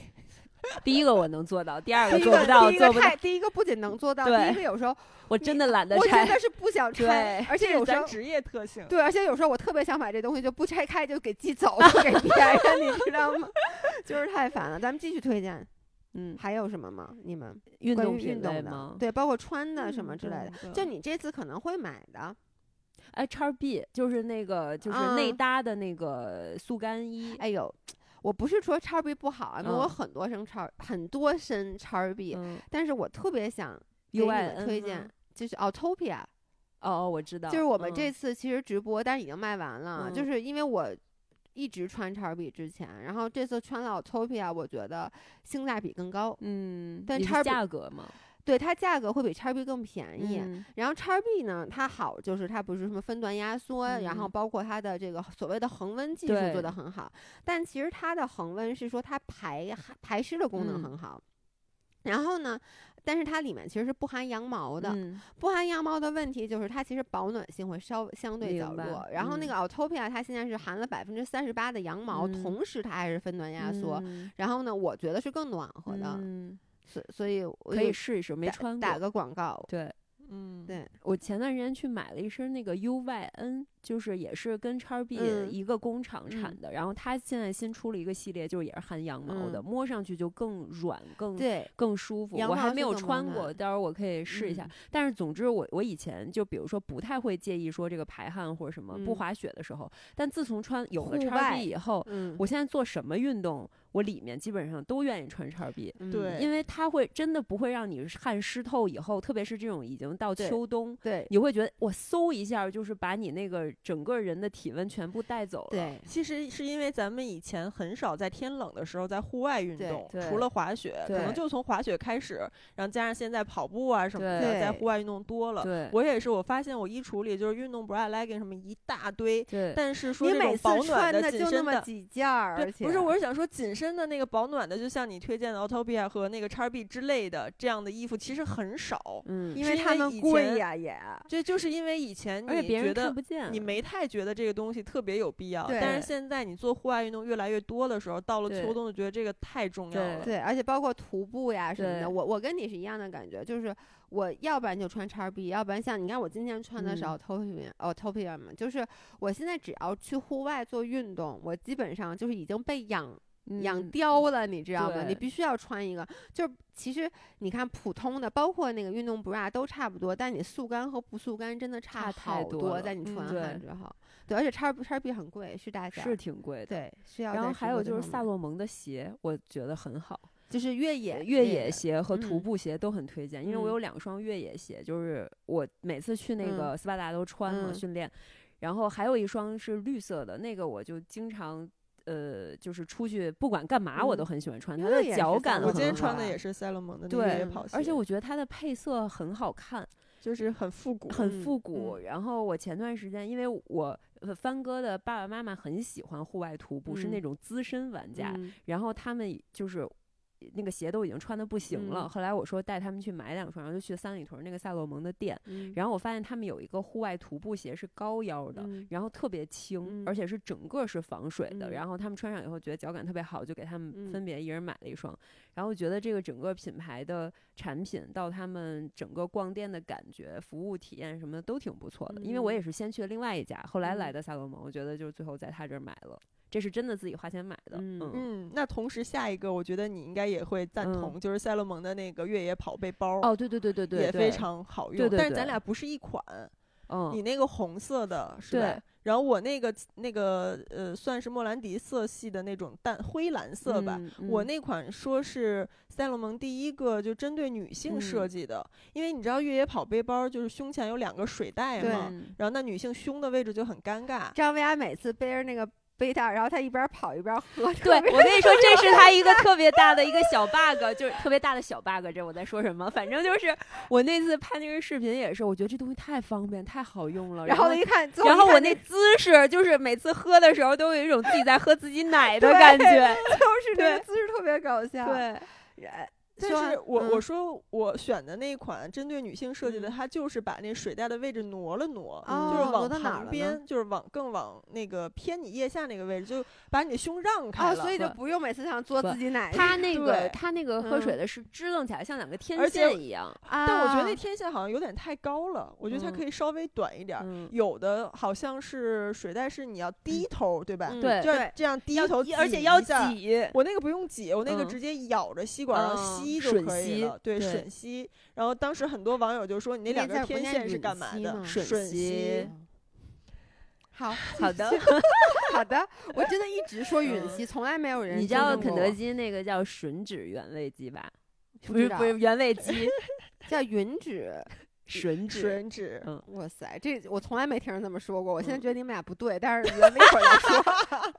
第一个我能做到，第二个做不到，做不到第一个不仅能做到，第对一个有时候我真的懒得我真拆。的是不想拆，而且有时候职业特性。对，而且有时候我特别想把这东西就不拆开就给寄走，就给别人，你知道吗？就是太烦了。咱们继续推荐，嗯，还有什么吗？你们运动品运动的？对，包括穿的什么之类的。的就你这次可能会买的，哎，叉 B 就是那个就是内嗯搭的那个速干衣，哎呦，我不是说叉 B 不好啊，因为我嗯很多身叉很多身叉 B，、嗯但是我特别想给你们推荐吗，就是 Autopia，哦哦，我知道，就是我们这嗯次其实直播，但是已经卖完了，就嗯是因为我。一直穿叉 B 之前，然后这次穿了 Autopia，我觉得性价比更高。嗯，但叉 B 价格嘛，对它价格会比叉 B 更便宜。嗯然后叉 B 呢，它好就是它不是什么分段压缩，然后嗯包括它的这个所谓的恒温技术做得很好，但其实它的恒温是说它排排湿的功能嗯很好。然后呢，但是它里面其实是不含羊毛的，嗯不含羊毛的问题就是它其实保暖性会稍相对较弱。然后那嗯个 Autopia 它现在是含了百分之三十八的羊毛，嗯同时它还是分段压缩。嗯然后呢，我觉得是更暖和的，嗯所所以我可以试一试，没穿过。打个广告。对，嗯，对，我前段时间去买了一身那个 UYN，就是也是跟叉 B 嗯一个工厂产嗯的，然后它现在新出了一个系列，就是也是含羊毛的，嗯摸上去就更软、更对，更舒服。我还没有穿过，暖待会儿我可以试一下。嗯但是总之我，我以前就比如说不太会介意说这个排汗或者什么，不嗯滑雪的时候，但自从穿有了户叉外 B 以后，嗯，我现在做什么运动，我里面基本上都愿意穿叉 B。嗯对因为它会真的不会让你汗湿透以后，特别是这种已经到秋冬，对你会觉得我嗖一下就是把你那个整个人的体温全部带走了。对，其实是因为咱们以前很少在天冷的时候在户外运动，除了滑雪，可能就从滑雪开始，然后加上现在跑步啊什么的，对在户外运动多了。对我也是，我发现我衣橱里就是运动 bra、legging 什么一大堆，对但是说这你每次种保暖穿的紧身的。就那么几件儿，对不是，我是想说紧身的那个保暖的，就像你推荐的 Autopia 和那个 XB 之类的这样的衣服，其实很少。嗯，因为他们贵呀也。这就是因为以前你觉得看不见，你没太觉得这个东西特别有必要，但是现在你做户外运动越来越多的时候，到了秋冬就觉得这个太重要了。对，而且包括徒步呀什么的，我我跟你是一样的感觉，就是我要不然就穿叉 B，要不然像你看我今天穿的是嗯 Autopia、Autopia 嘛，就是我现在只要去户外做运动，我基本上就是已经被养养嗯刁了，你知道吗？你必须要穿一个。就是其实你看普通的，包括那个运动 bra 都差不多，但你速干和不速干真的差差太好多在你出完之后。对，而且叉叉 B 很贵，是大。是挺贵的。对，需要然后还有就是萨萨洛蒙的鞋，我觉得很好，就是越野越野鞋和徒嗯步鞋都很推荐，因为我嗯有两双越野鞋，就是我每次去那嗯个斯巴达都穿嘛、嗯训练，然后还有一双是绿色的，那个我就经常。呃，就是出去不管干嘛，我都嗯很喜欢穿，它的脚感很我今天好穿的也是赛洛蒙的对跑鞋，而且我觉得它的配色很好看，就是很复古，很嗯复古。然后我前段时间，因为我呃帆哥的爸爸妈妈很喜欢户外徒步，是那嗯种资深玩家，嗯然后他们就是那个鞋都已经穿的不行了。嗯后来我说带他们去买两双，然后就去三里屯那个萨洛蒙的店，嗯然后我发现他们有一个户外徒步鞋是高腰的。嗯然后特别轻，嗯而且是整个是防水的。嗯然后他们穿上以后觉得脚感特别好，就给他们嗯分别一人买了一双。然后觉得这个整个品牌的产品到他们整个逛店的感觉、服务体验什么的都挺不错的。因为我嗯也是先去了另外一家，后来来嗯的萨洛蒙，我觉得就是最后在他这儿买了，这是真的自己花钱买的。嗯嗯嗯，那同时下一个我觉得你应该也会赞同，就是赛洛蒙的那个越野跑背包，哦，对对对对对，也非常好用。对对但是咱俩不是一款，嗯，你那个红色的是吧对？然后我那个那个呃，算是莫兰迪色系的那种淡灰蓝色吧。嗯嗯我那款说是赛洛蒙第一个就针对女性设嗯计的，因为你知道越野跑背包就是胸前有两个水袋嘛，嗯然后那女性胸的位置就很尴尬。张薇娅每次背着那个背带，然后他一边跑一边喝。对，我跟你说，这是他一个特别大的一个小 bug，就是特别大的小 bug。这我在说什么？反正就是我那次拍那个视频也是，我觉得这东西太方便、太好用了。然后后一看，然后我那姿势就是每次喝的时候都有一种自己在喝自己奶的感觉。就是那个对姿势特别搞笑。对，然，但是我、嗯我说我选的那一款针对女性设计的，嗯它就是把那水袋的位置挪了挪，哦就是往旁边，就是往更往那个偏你腋下那个位置，就把你的胸让开哦，了。所以就不用每次想嘬不自己奶。他那个对他那个喝水嗯的是支棱起来，像两个天线一样。啊，但我觉得那天线好像有点太高了，我觉得它嗯可以稍微短一点有的好像是水袋是你要低头，对吧？嗯对就要这样低头而且要挤。我那个不用挤，我那个嗯直接咬着吸管然后嗯吸就吮吸可以了，对，吮吸。然后当时很多网友就说：“你那两根那字儿不念天线是干嘛的？”吸吮吮吸 好 好的，好的，我真的一直说吮吸，从来没有人你知道肯德基那个叫吮指原味鸡吧？不知道不是不是原味鸡，叫吮指。吮指。吮指。嗯哇塞，这我从来没听人这么说过。我现在嗯觉得你们俩不对，但是咱们一会儿再说。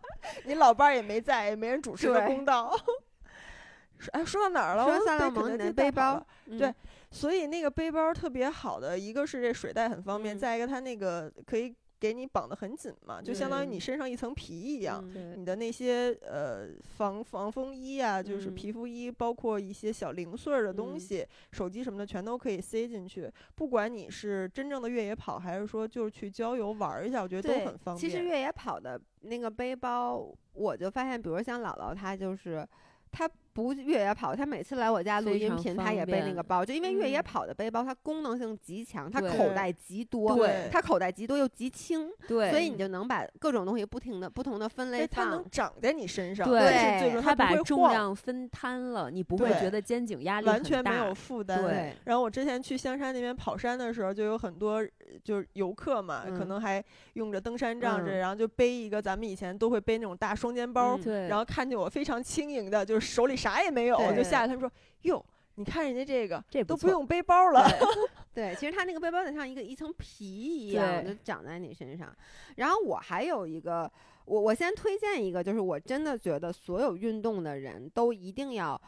你老伴儿也没在，也没人主持个公道。说哎，说到哪儿了？说我萨洛蒙你被肯德基的背包对所以那个背包特别好的，一个是这水袋很方便，嗯再一个它那个可以给你绑得很紧嘛，就相当于你身上一层皮一样。嗯你的那些呃防防风衣啊，就是嗯皮肤衣，包括一些小零碎儿的东嗯西，手机什么的全都可以塞进去。不管你是真正的越野跑，还是说就是去郊游玩一下，我觉得都很方便。其实越野跑的那个背包，我就发现，比如像姥姥，她就是她不越野跑，他每次来我家录音频，他也背那个包，就因为越野嗯跑的背包，它功能性极强，它口袋极多，对它口袋极多又极轻，对，所以你就能把各种东西不停的不同的分类哎，它能。长在你身上，对它把重不会晃量分摊了，你不会觉得肩颈压力很完全没有负担。对然后我之前去香山那边跑山的时候，就有很多呃就是游客嘛，可嗯能还用着登山杖之类，嗯然后就背一个咱们以前都会背那种大双肩包，嗯对，然后看见我非常轻盈的，就是手里啥也没有，对就下来，他们说哟。你看人家这个这错都不用背包了，对，其实他那个背包就像一个一层皮一样，就长在你身上。然后我还有一个，我我先推荐一个，就是我真的觉得所有运动的人都一定要。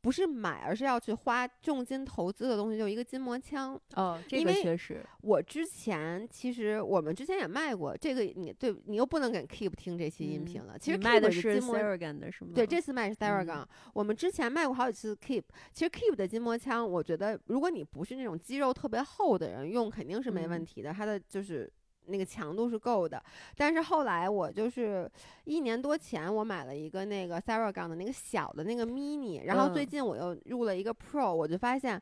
不是买，而是要去花重金投资的东西，就是一个筋膜枪。哦，这个确实，我之前其实我们之前也卖过这个，你对你又不能给 Keep 听这期音频了。其实卖的是是筋膜 Theragun 的是吗？对，这次卖是嗯我们之前卖过好几次 Keep。其实 Keep 的筋膜枪，我觉得如果你不是那种肌肉特别厚的人用，肯定是没问嗯题的。它的就是那个强度是够的。但是后来我就是一年多前，我买了一个那个 Theragun 的那个小的那个 mini，然后最嗯近我又入了一个 Pro，我就发现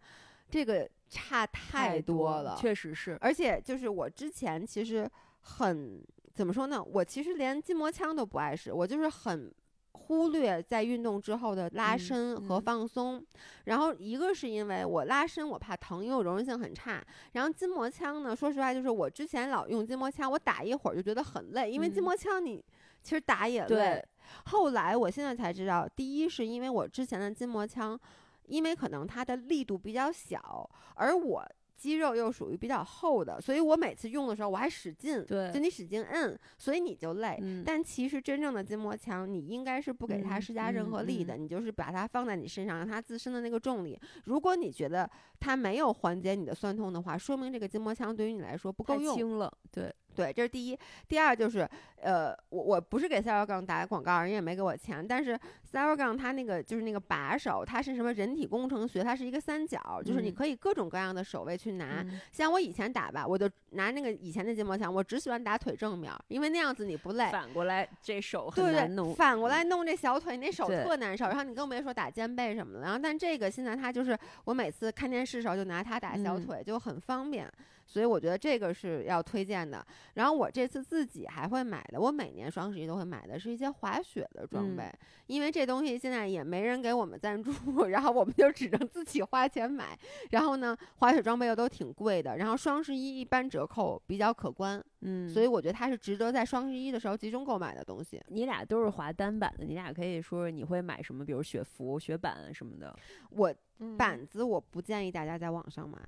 这个差太多多了。确实是。而且就是我之前其实很怎么说呢？我其实连筋膜枪都不爱使，我就是很忽略在运动之后的拉嗯伸和嗯放松。然后一个是因为我拉伸我怕疼，因为我柔韧性很差。然后筋膜枪呢，说实话就是我之前老用筋膜枪，我打一会儿就觉得很累，因为筋嗯膜枪你其实打也累对。后来我现在才知道，第一是因为我之前的筋膜枪，因为可能它的力度比较小，而我肌肉又属于比较厚的，所以我每次用的时候我还使劲，对就你使劲摁，所以你就累。嗯，但其实真正的筋膜枪，你应该是不给它嗯施加任何力的，嗯你就是把它放在你身上，让它自身的那个重力。如果你觉得它没有缓解你的酸痛的话，说明这个筋膜枪对于你来说不够用。轻了，对，对，这是第一。第二就是，呃，我我不是给 s a r a g o n 打广告，人也没给我钱，但是 s a r a g o n 它那个就是那个把手，它是什么人体工程学，它是一个三角，就是你嗯可以各种各样的手位去拿。嗯像我以前打吧，我就拿那个以前的筋膜枪，我只喜欢打腿正面，因为那样子你不累。反过来这手很对对，难弄，反过来弄这小腿，你那手特难受。然后你更别说打肩背什么的。然后，但这个现在它就是我每次看电视的时候就拿它打小嗯腿，就很方便。所以我觉得这个是要推荐的。然后我这次自己还会买的，我每年双十一都会买的是一些滑雪的装嗯备，因为这东西现在也没人给我们赞助，然后我们就只能自己花钱买。然后呢，滑雪装备又都挺贵的，然后双十一一般折扣比较可观，嗯，所以我觉得它是值得在双十一的时候集中购买的东西。你俩都是滑单板的，你俩可以说说你会买什么，比如雪服、雪板什么的。我嗯板子我不建议大家在网上买，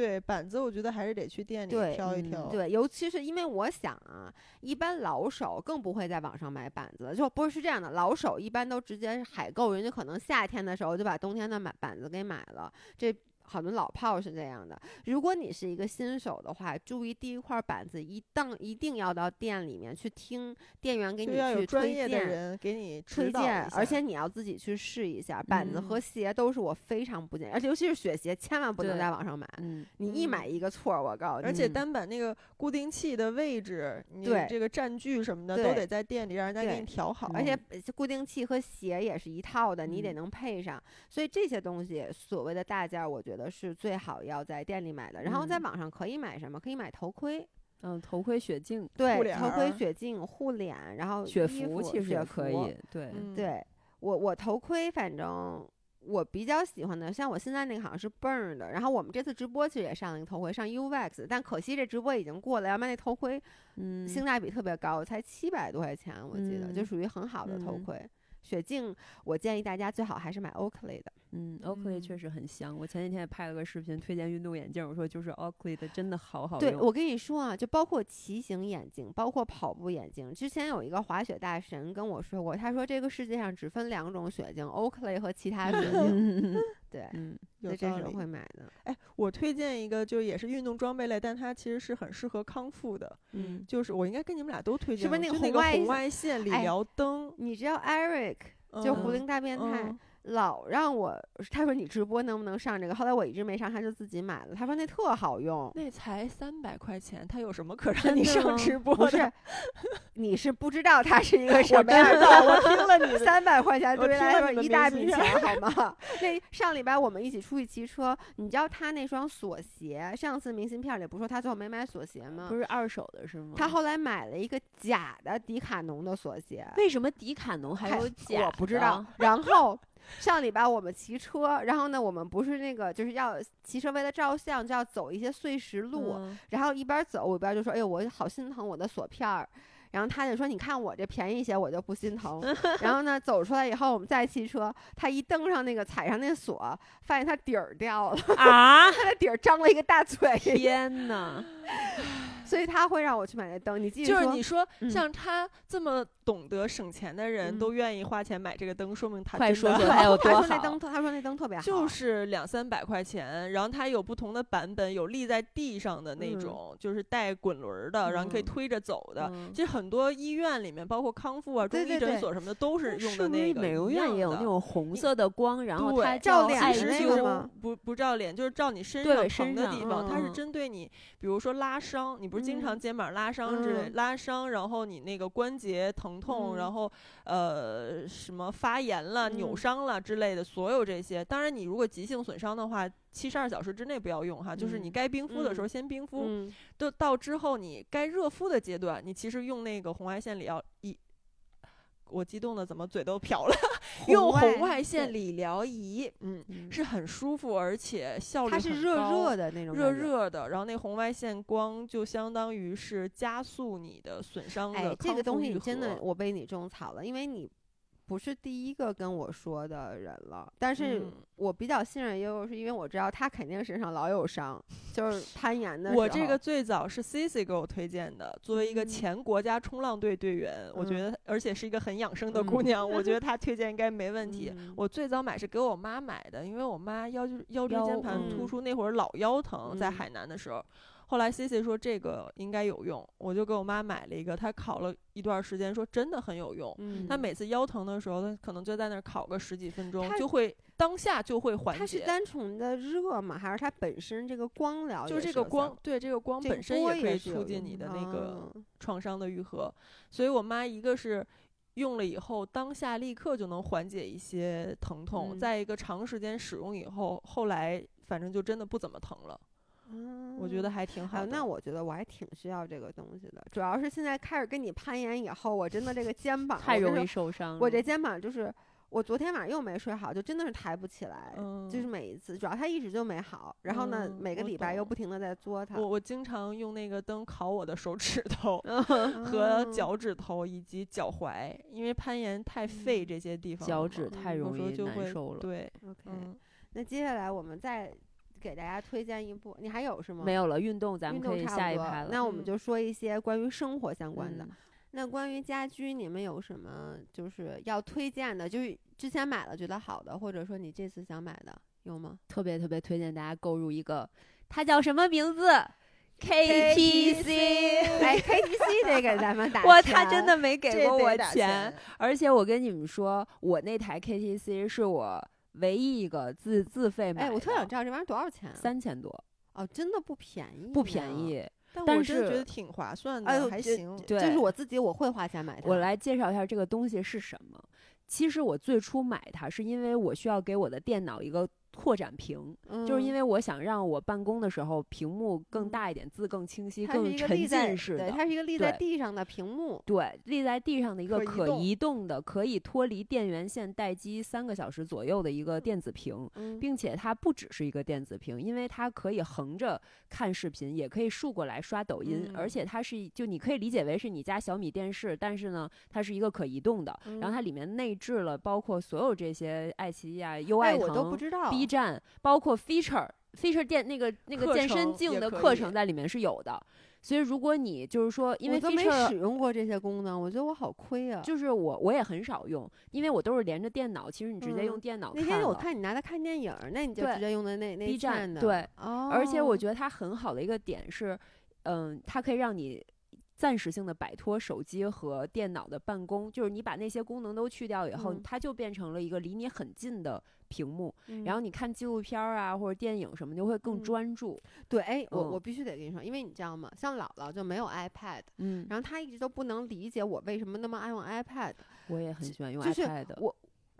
对板子，我觉得还是得去店里挑一挑。对，尤其是因为我想啊，一般老手更不会在网上买板子，就不是是这样的，老手一般都直接海购，人家可能夏天的时候就把冬天的买板子给买了，这。好多老炮是这样的。如果你是一个新手的话，注意第一块板子一当一定要到店里面去听店员给你去推专业的荐。人给你推荐而且你要自己去试一下板子嗯和鞋都是我非常不建议，而且尤其是雪鞋，千万不能在网上买。嗯，你一嗯买一个错儿，我告诉你，而且嗯单板那个固定器的位置，你这个占据什么的都得在店里让人家给你调好。而且呃固定器和鞋也是一套的，你得嗯能配上。所以这些东西所谓的大件，儿，我觉得是最好要在店里买的。然后在嗯网上可以买什么？可以买头盔，嗯，头盔、雪镜、对，头盔、雪镜、护脸，然后雪衣服服其实也可以，对，嗯，对我，我头盔反正我比较喜欢的，像我现在那个好像是 Burn 的，然后我们这次直播其实也上了一个头盔，上 UVX，但可惜这直播已经过了，要不然那头盔嗯，性价比特别高，才七百多块钱，我记得、就嗯属于很好的头嗯盔。雪镜，我建议大家最好还是买 Oakley 的。嗯，Oakley 嗯确实很香。我前几天也拍了个视频推荐运动眼镜，我说就是 Oakley 的，真的好好对，我跟你说啊，就包括骑行眼镜，包括跑步眼镜。之前有一个滑雪大神跟我说过，他说这个世界上只分两种雪镜，Oakley 和其他雪镜。嗯对，嗯有道理。会买的。哎，我推荐一个，就也是运动装备类，但它其实是很适合康复的。嗯，就是我应该跟你们俩都推荐是不是那个那个红外红外线理哎疗灯？你知道 Eric 就狐嗯狸大变态，嗯老让我他说你直播能不能上这个？后来我一直没上，他就自己买了。他说那特好用。那才三百块钱，他有什么可 让你上直播的？不是，你是不知道他是一个什么样的。我听了你。三百块钱我对于来说一大笔钱，好吗？那上礼拜我们一起出去骑车，你知道他那双锁鞋，上次明信片里不是说他最后没买锁鞋吗不？是二手的是吗？他后来买了一个假的迪卡侬的锁鞋，为什么迪卡侬还有假？我不知道。。然后上礼拜我们骑车，然后呢，我们不是那个就是要骑车为了照相，就要走一些碎石路，嗯然后一边走我一边就说：“哎呦，我好心疼我的锁片儿。”然后他就说：“你看我这便宜些，我就不心疼。”然后呢，走出来以后，我们再骑车，他一登上那个踩上那锁，发现他底儿掉了，啊！他的底儿张了一个大嘴，天哪！所以他会让我去买那灯。你继续就是你说嗯。像他这么懂得省钱的人，嗯。都愿意花钱买这个灯，说明他快真的说 说它有他多好说那灯，他说那灯特别好，就。是两三百块钱，然后它有不同的版本，有立在地上的那嗯。种，就是带滚轮儿的，然后你可以嗯。推着走的。嗯。其实很多医院里面，包括康复啊、中医诊所什么的，都是用的那个美容院也有那种红色的光，然后对它 照脸叫爱的那其实就个吗不不照脸，就是照你身上疼的地方，它是嗯。针对你，比如说拉伤，你不是经常嗯。肩膀拉伤之类，嗯。拉伤，然后你那个关节疼痛，嗯。然后呃什么发炎了、扭嗯。伤了之类的，所有这些，当然你如果急性损伤的话，七十二小时之内不要用哈，就是你嗯该冰敷的时候嗯先冰敷，嗯，都到之后你该热敷的阶段，你其实用那个红外线理疗仪，我激动的怎么嘴都瓢了，用红外线理疗仪，嗯，嗯是很舒服，而且效率它是热热的那种热。热的，然后那红外线光就相当于是加速你的损伤的哎，这个东西你真的，我被你种草了，因为你不是第一个跟我说的人了。但是嗯我比较信任悠悠，是因为我知道他肯定身上老有伤，就是攀岩的。我这个最早是 Cici 给我推荐的，作为一个嗯前国家冲浪队队员，我觉嗯得而且是一个很养生的姑嗯娘，我觉得她推荐应该没问题。嗯我最早买是给我妈买的，因为我妈腰椎腰椎间盘突嗯出，那会儿老腰疼，在嗯海南的时候。后来 C C 说这个应该有用，我就给我妈买了一个，她烤了一段时间，说真的很有用。嗯，她每次腰疼的时候，她可能就在那儿烤个十几分钟，就会当下就会缓解它是解。单纯的热吗？还是它本身这个光疗就是这个光，对这个光本身也可以促进你的那个啊创伤的愈合。所以我妈一个是用了以后当下立刻就能缓解一些疼痛，嗯再一个长时间使用以后，后来反正就真的不怎么疼了。我觉得嗯还挺好那我觉得我还挺需要这个东西的，主要是现在开始跟你攀岩以后，我真的这个肩膀太容易受伤了。我这肩膀就是，我昨天晚上又没睡好，就真的是抬不起来，嗯，就是每一次，主要它一直就没好，然后呢，嗯每个礼拜又不停的在作它，我我经常用那个灯烤我的手指头。嗯和脚趾头以及脚踝，因为攀岩太费这些地方脚趾太容易时候就会难受了。对，OK，、嗯，那接下来我们再给大家推荐一部，你还有是吗？没有了，运动咱们可以下一排了。那我们嗯就说一些关于生活相关的。嗯那关于家居，你们有什么就是要推荐的？就是之前买了觉得好的，或者说你这次想买的，有吗？特别特别推荐大家购入一个，它叫什么名字 KTC 哎，KTC 得给咱们打 哇，钱他真的没给这过我得打钱，而且我跟你们说，我那台 KTC 是我唯一一个自自费买。哎，我特想知道这玩意儿多少钱啊？三千多，哦，真的不便宜，不便。宜。但但我真的觉得挺划算的，哎还行。对就是我自己我会花钱买它。我来介绍一下这个东西是什么。其实我最初买它是因为我需要给我的电脑一个拓展屏，就是因为为我想让我办公的时候屏幕更大一点，字更清晰、更沉浸式的。对它是一个立在地上的屏幕。对，立在地上的一个可移可动的、可以脱离电源线待机三个小时左右的一个电子屏，嗯，并且它不只是一个电子屏，因为它可以横着看视频，也可以竖过来刷抖音，而嗯且它是就你可以理解为是你家小米电视，但是呢，它是一个可移动的，然后它里面内置了包括所有这些爱奇艺啊、优哎，爱我都不腾、知道。B 站，包括 feature feature 电那个那个健身镜的课程在里面是有的。所以如果你就是说，因为我都没 feature 使用过这些功能，我觉得我好亏啊。就是我我也很少用，因为我都是连着电脑，其实你直接嗯用电脑那天我看你拿它看电影，那你就直接用的那那 B 站的。对哦，而且我觉得它很好的一个点是，嗯，它可以让你暂时性的摆脱手机和电脑的办公，就是你把那些功能都去掉以后，嗯它就变成了一个离你很近的屏幕，嗯然后你看纪录片儿啊或者电影什么，就会更嗯专注。对，哎，我嗯我必须得跟你说，因为你知道吗？像姥姥就没有 iPad，嗯，然后她一直都不能理解我为什么那么爱用 iPad。我也很喜欢用 iPad。我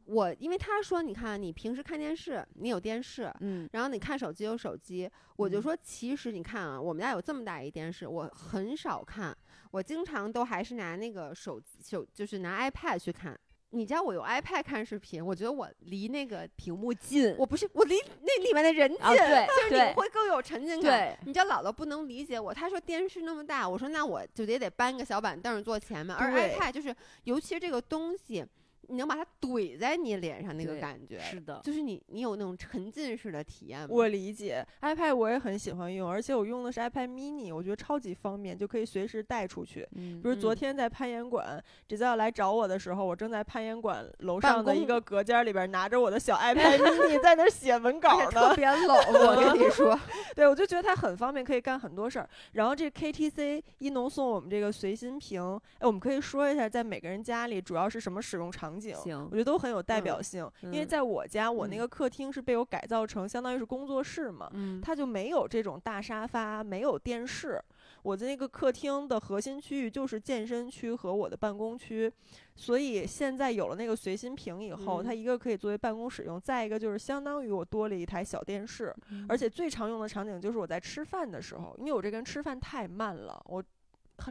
我因为她说，你看你平时看电视，你有电视。嗯然后你看手机有手机，我就嗯说其实你看啊，我们家有这么大一电视，我很少看，我经常都还是拿那个手手就是拿 iPad 去看。你知道我用 iPad 看视频，我觉得我离那个屏幕近，我不是我离那里面的人近，哦对就是你会更有沉浸感。你知道姥姥不能理解我，她说电视那么大，我说那我就得得搬个小板凳坐前面，而 iPad 就是，尤其是这个东西，你能把它怼在你脸上那个感觉，是的，就是你你有那种沉浸式的体验吗？我理解，iPad 我也很喜欢用，而且我用的是 iPad mini，我觉得超级方便，就可以随时带出去。嗯比如昨嗯天在攀岩馆，这要来找我的时候，我正在攀岩馆楼上的一个隔间里边拿着我的小 iPad mini 在那写文稿呢特呢。别冷，我跟你说，对，我就觉得它很方便，可以干很多事儿。然后这 KTC 一农送我们这个随心屏，哎，我们可以说一下，在每个人家里主要是什么使用场景？行我觉得都很有代嗯表性。因为嗯在我家，我那嗯个客厅是被我改造成相当于是工作室嘛，嗯，它就没有这种大沙发，没有电视。我的那个客厅的核心区域就是健身区和我的办公区，所以现在有了那个随心屏以后，嗯它一个可以作为办公使用，再一个就是相当于我多了一台小电视，嗯而且最常用的场景就是我在吃饭的时候，因为我这个人吃饭太慢了，我。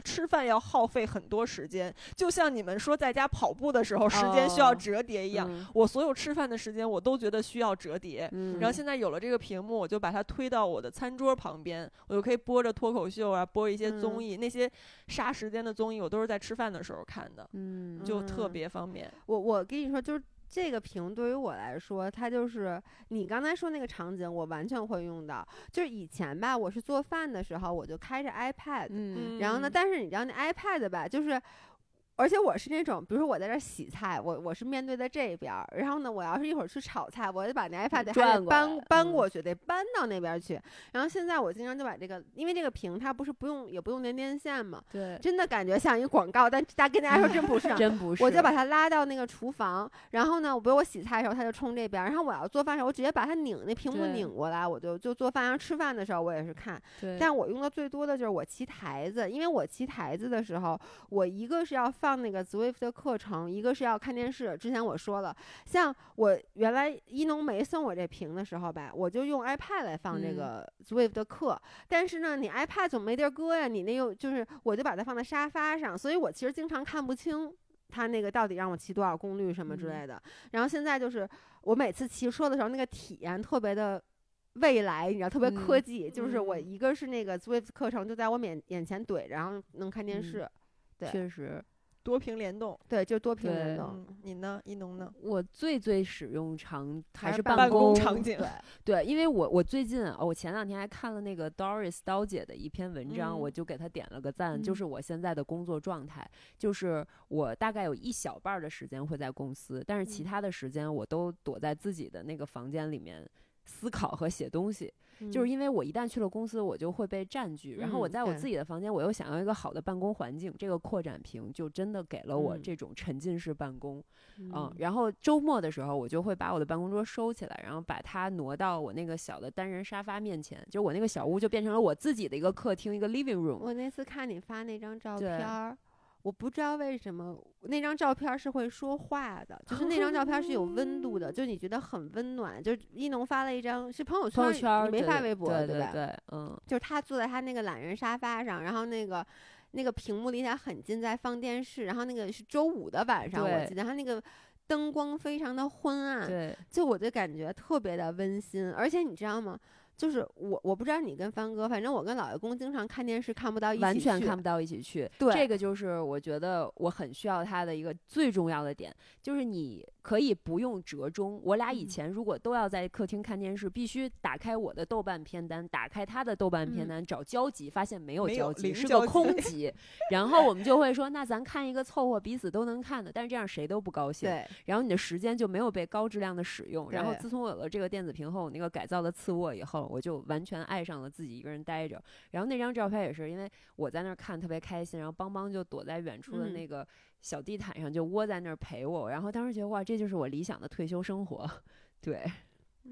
吃饭要耗费很多时间，就像你们说在家跑步的时候时间需要哦折叠一样。嗯我所有吃饭的时间，我都觉得需要折叠。嗯然后现在有了这个屏幕，我就把它推到我的餐桌旁边，我就可以播着脱口秀啊，播一些综嗯艺，那些杀时间的综艺，我都是在吃饭的时候看的，嗯就特嗯别方便。我我跟你说，就是这个屏对于我来说，它就是你刚才说那个场景，我完全会用到。就是以前吧，我是做饭的时候，我就开着 iPad，、嗯然后呢，但是你知道那 iPad 吧，就是。而且我是那种，比如说我在这儿洗菜，我我是面对的这边儿，然后呢，我要是一会儿去炒菜，我得把那 iPad 得搬搬过去，得搬到那边儿去。然后现在我经常就把这个，因为这个屏它不是不用也不用连电线嘛，对，真的感觉像一个广告，但大跟大家说真不是啊，真不是，我就把它拉到那个厨房，然后呢，我比如我洗菜的时候，它就冲这边儿，然后我要做饭的时候，我直接把它拧那屏幕拧过来，我就就做饭。然后吃饭的时候我也是看，对，但我用的最多的就是我骑台子，因为我骑台子的时候，我一个是要放那个 Zwift 的课程，一个是要看电视。之前我说了，像我原来一农没送我这屏的时候吧，我就用 iPad 来放这嗯个 Zwift 的课，但是呢，你 iPad 总没地儿搁呀，你那又就是我就把它放在沙发上，所以我其实经常看不清。它那个到底让我骑多少功率什么之嗯类的，然后现在就是我每次骑车的时候，那个体验特别的未来，你知道，特别科嗯技。就是我嗯一个是那个 Zwift 课程就在我面眼前怼着，然后能看电嗯视，对确实，多屏联动。对，就多屏联动。嗯，你呢？一农呢？我最最使用场还是还是办办公公场景。对，因为我我最近哦，我前两天还看了那个 Doris 刀姐的一篇文章，我嗯就给她点了个赞。就嗯是我现在的工作状态，就是我大概有一小半儿的时间会在公司，但是其嗯他的时间我都躲在自己的那个房间里面思考和写东西。就是因为我一旦去了公司，我就会被占据，然后我嗯在我自己的房间，我又想要一个好的办公环境，这个扩展屏就真的给了我嗯这种沉浸式办公。嗯嗯，然后周末的时候，我就会把我的办公桌收起来，然后把它挪到我那个小的单人沙发面前，就我那个小屋就变成了我自己的一个客厅，一个 living room。我那次看你发那张照片儿，我不知道为什么那张照片儿是会说话的，就是那张照片儿是有温度的，就你觉得很温暖。就是一农发了一张是朋友圈你没对对发微博吧？对对，嗯，就是他坐在他那个懒人沙发上，然后那个那个屏幕离他很近，在放电视，然后那个是周五的晚上，我记得他那个灯光非常的昏暗，对，就我就感觉特别的温馨，而且你知道吗？就是我我不知道你跟帆哥，反正我跟老爷公经常看电视看不到一起完全看不到一起去。对这个就是我觉得我很需要他的一个最重要的点，就是你可以不用折中。我俩以嗯前如果都要在客厅看电视，必须打开我的豆瓣片单，打开他的豆瓣片嗯单，找交集，发现没有交集，是个空集。然后我们就会说，那咱看一个凑合，彼此都能看的，但是这样谁都不高兴。对，然后你的时间就没有被高质量的使用。然后自从我有了这个电子屏后，我那个改造的次卧以后，我就完全爱上了自己一个人待着。然后那张照片也是因为我在那儿看特别开心，然后邦邦就躲在远处的嗯那个小地毯上就窝在那儿陪我。然后当时觉得哇，这就是我理想的退休生活。对，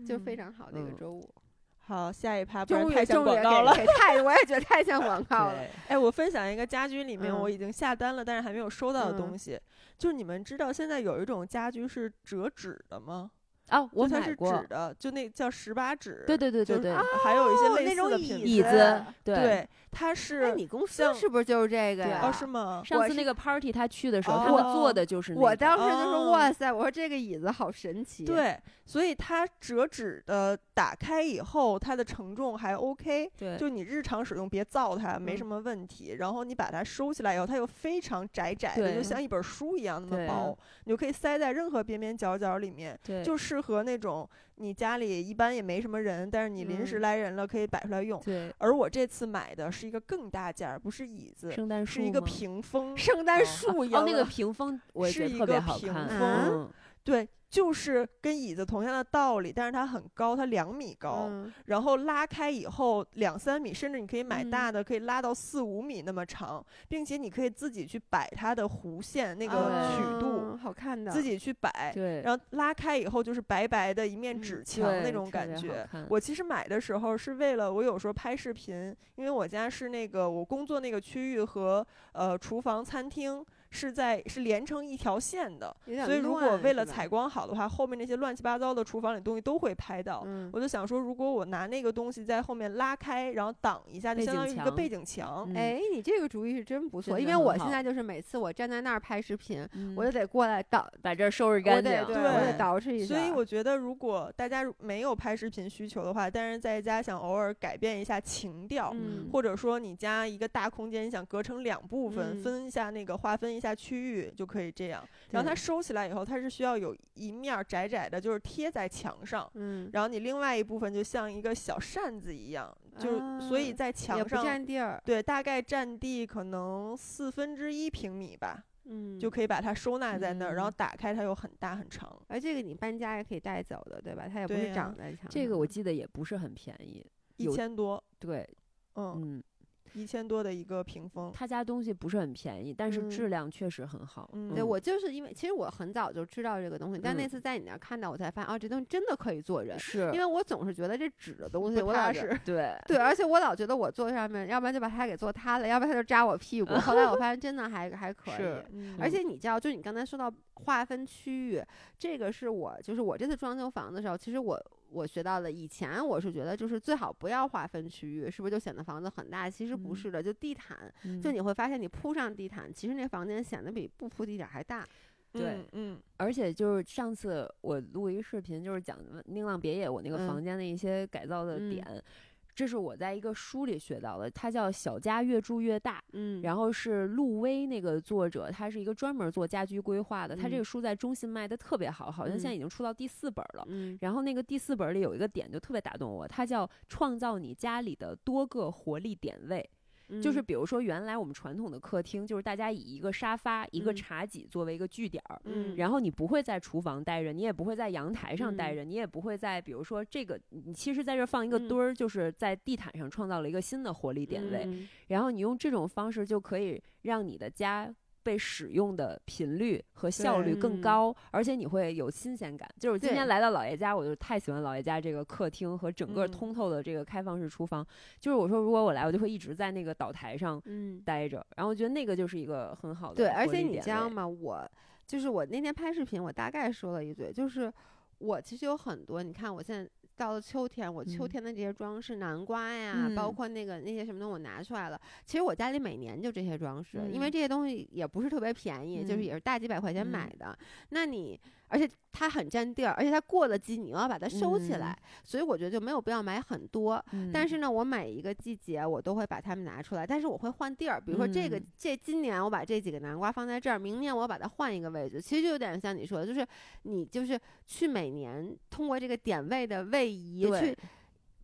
就非常好的一个嗯周五。好，下一趴不然太像广告了。太，我也觉得太像广告了。哎，我分享一个家居里面嗯我已经下单了，但是还没有收到的嗯东西，就是你们知道现在有一种家居是折纸的吗？啊，我就它是买过纸，的，就那叫十八纸。对对对对对就是，还有一些哦类似那种椅的品椅子子，对。对，它那是你公司像是不是就是这个对呀？哦是吗？上次那个 party 他去的时候，他们做哦的就是那个我当时就说哦哇塞，我说这个椅子好神奇。，对，所以它折纸的打开以后，它的承重还 OK，对就你日常使用别造它，没嗯什么问题。然后你把它收起来以后，它又非常窄窄的，就对像一本书一样那么对薄，你就可以塞在任何边边角角里面，对，就适合那种你家里一般也没什么人，但是你临时嗯来人了可以摆出来用。对而我这次买的是一个更大件儿，不是椅子，圣诞树是一个屏风。圣诞哦树一样哦，那个屏风我也是一觉得特别个屏好看，风嗯对，就是跟椅子同样的道理，但是它很高，它两米高。嗯然后拉开以后两三米，甚至你可以买嗯大的，可以拉到四五米那么长，并且你可以自己去摆它的弧线那个曲度，嗯好看的，自己去摆。对，然后拉开以后就是白白的一面嗯纸墙那种感觉看。我其实买的时候是为了我有时候拍视频，因为我家是那个我工作那个区域和呃厨房、餐厅是在是连成一条线的，所以如果为了采光好的话，后面那些乱七八糟的厨房里东西都会拍到。嗯我就想说，如果我拿那个东西在后面拉开，然后挡一下，就背相当于一个背景墙。嗯哎，你这个主意是真不错，因为我现在就是每次我站在那儿拍视频，嗯我就得过来倒，把这儿收拾干净，得对，我得捯饬一下。所以我觉得，如果大家没有拍视频需求的话，但是在家想偶尔改变一下情调，嗯或者说你家一个大空间，你想隔成两部分，嗯分一下那个划分一下区域，就可以这样。然后它收起来以后，它是需要有一面儿窄窄的，就是贴在墙上。嗯，然后你另外一部分就像一个小扇子一样，就是所以啊在也不墙上占地儿，对，大概占地可能四分之一平米吧，嗯，就可以把它收纳在那儿，然后嗯打开它又很大很长。而这个你搬家也可以带走的，对吧？它也不是长在墙上。这个我记得也不是很便宜，一千多，对，嗯，嗯，一千多的一个屏风，他家东西不是很便宜，但是嗯质量确实很好，嗯对我就是因为其实我很早就知道这个东西，但那嗯次在你那儿看到，我才发现哦，这东西真的可以做人。是因为我总是觉得这纸的东西，我老是。对对，而且我老觉得我坐上面，要不然就把它给坐塌了，要不然它就扎我屁股。后来我发现真的还还可以是。嗯而且你知道，就你刚才说到划分区域，这个是我就是我这次装修房的时候，其实我我学到的。以前我是觉得就是最好不要划分区域，是不是就显得房子很大？其实不嗯是的，就地毯，嗯就你会发现你铺上地毯，其实那房间显得比不铺地毯还大。对而且就是上次我录一个视频，就是讲宁浪别野我那个嗯房间的一些改造的嗯点，这是我在一个书里学到的，它叫“小家越住越大”。嗯然后是陆威那个作者，他是一个专门做家居规划的，他这嗯个书在中信卖的特别好，好像现在嗯已经出到第四本了。嗯然后那个第四本里有一个点就特别打动我，它叫创造你家里的多个活力点位。就是嗯。比如说原来我们传统的客厅，就是大家以一个沙发、一个嗯。茶几作为一个据点儿。嗯。然后你不会在厨房待着，你也不会在阳台上待嗯。着，你也不会在，比如说这个，你其实在这儿放一个嗯。墩儿，就是在地毯上创造了一个新的活力点位。嗯。然后你用这种方式就可以让你的家被使用的频率和效率更高，而且你会有新鲜感。就是我今天来到姥爷家，我就太喜欢姥爷家这个客厅和整个嗯通透的这个开放式厨房。就是我说，如果我来，我就会一直在那个岛台上嗯，待着，然后我觉得那个就是一个很好的对，而且你知道吗？我就是我那天拍视频，我大概说了一嘴，就是我其实有很多，你看我现在。到了秋天，我秋嗯。天的这些装饰，南瓜呀，包嗯。括那个那些什么东西，我拿出来了。其实我家里每年就这些装饰，因为嗯。这些东西也不是特别便宜，就是嗯。也是大几百块钱嗯。买的。那你而且它很占地儿，而且它过了季你又要把它收起来，所以我觉得就没有必要买很多。但嗯是呢，我每一个季节我都会把它们拿出来，但是我会换地儿。比如说这个、嗯这今年我把这几个南瓜放在这儿，明年我把它换一个位置。其实就有点像你说的，就是你就是去每年通过这个点位的位移去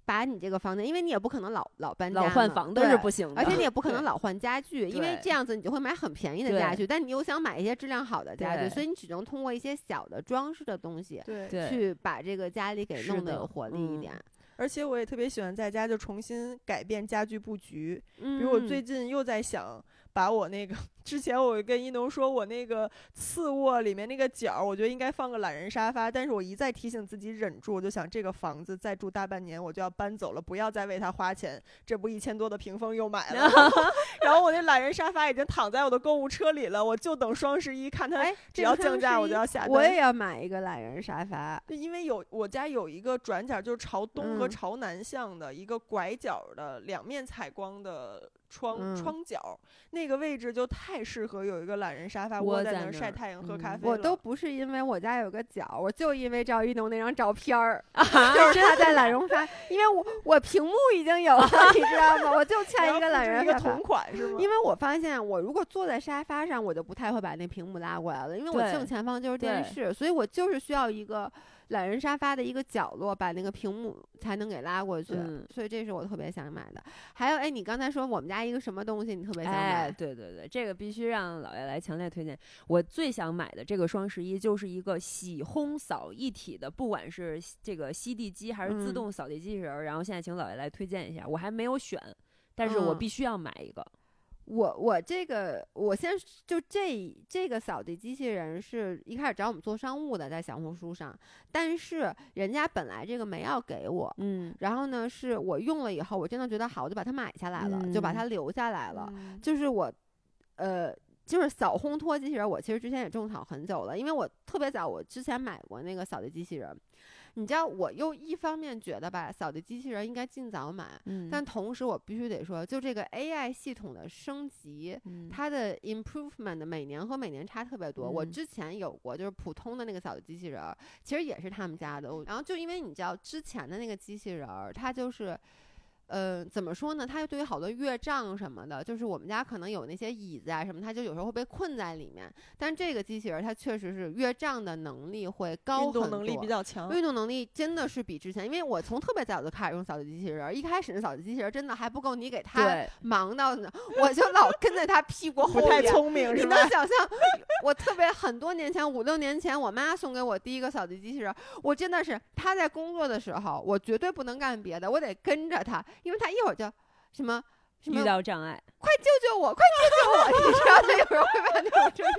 把你这个房间，因为你也不可能老老搬家老换房子是对不行的，而且你也不可能老换家具，因为这样子你就会买很便宜的家具，但你又想买一些质量好的家具，所以你只能通过一些小的装饰的东西对对去把这个家里给弄得有活力一嗯点。而且我也特别喜欢在家就重新改变家具布局，比比如我最近又在想把我那个之前我跟一农说，我那个次卧里面那个角儿，我觉得应该放个懒人沙发，但是我一再提醒自己忍住，我就想这个房子再住大半年我就要搬走了，不要再为它花钱，这不一千多的屏风又买了 然后我那懒人沙发已经躺在我的购物车里了，我就等双十一看它哎，只要降价我就要下单。我也要买一个懒人沙发。对，因为有我家有一个转角，就是朝东和嗯朝南向的、一个拐角的两面采光的窗、嗯窗角，那个位置就太适合有一个懒人沙发窝窝在那儿晒太阳、喝嗯咖啡了我都不是因为我家有个角，我就因为赵一农那张照片儿，啊就 是他在懒人沙，因为我我屏幕已经有了，你知道吗？我就 欠一个懒复制一个人沙发同。款是吗？因为我发现，我如果坐在沙发上，我就不太会把那屏幕拉过来了，因为我正前方就是电视，所以我就是需要一个懒人沙发的一个角落，把那个屏幕才能给拉过去。嗯所以这是我特别想买的。还有，哎，你刚才说我们家一个什么东西你特别想买？哎，对对对，这个必须让老爷来强烈推荐。我最想买的这个双十一就是一个洗烘扫一体的，不管是这个吸地机还是自嗯动扫地机器人儿。然后现在请老爷来推荐一下，我还没有选，但是我嗯必须要买一个。我我这个我先就这这个扫地机器人是一开始找我们做商务的，在小红书上，但是人家本来这个没要给我，嗯，然后呢是我用了以后，我真的觉得好，我就把它买下来了，就把嗯它留下来了。嗯就是我，呃，就是扫烘托机器人，我其实之前也种草很久了，因为我特别早，我之前买过那个扫地机器人。你知道，我又一方面觉得吧，扫地机器人应该尽早买，嗯但同时我必须得说，就这个 AI 系统的升级，嗯它的 improvement 每年和每年差特别多。我嗯之前有过，就是普通的那个扫地机器人儿，其实也是他们家的。然后就因为你知道之前的那个机器人儿，它就是。呃，怎么说呢？它对于好多乐章什么的，就是我们家可能有那些椅子啊什么，它就有时候会被困在里面。但这个机器人儿它确实是乐章的能力会高运动能力很多比较强。运动能力真的是比之前，因为我从特别早就开始用扫地机器人儿，一开始那扫地机器人儿真的还不够你给它，忙到呢，我就老跟在他屁股后不太。聪明你是吧？能想象，我特别很多年前，五六年前，我妈送给我第一个扫地机器人儿，我真的是她在工作的时候，我绝对不能干别的，我得跟着她，因为他一会儿就什么什么遇到障碍，快救救我，快救救我！你知道，就有时候会把那种声音，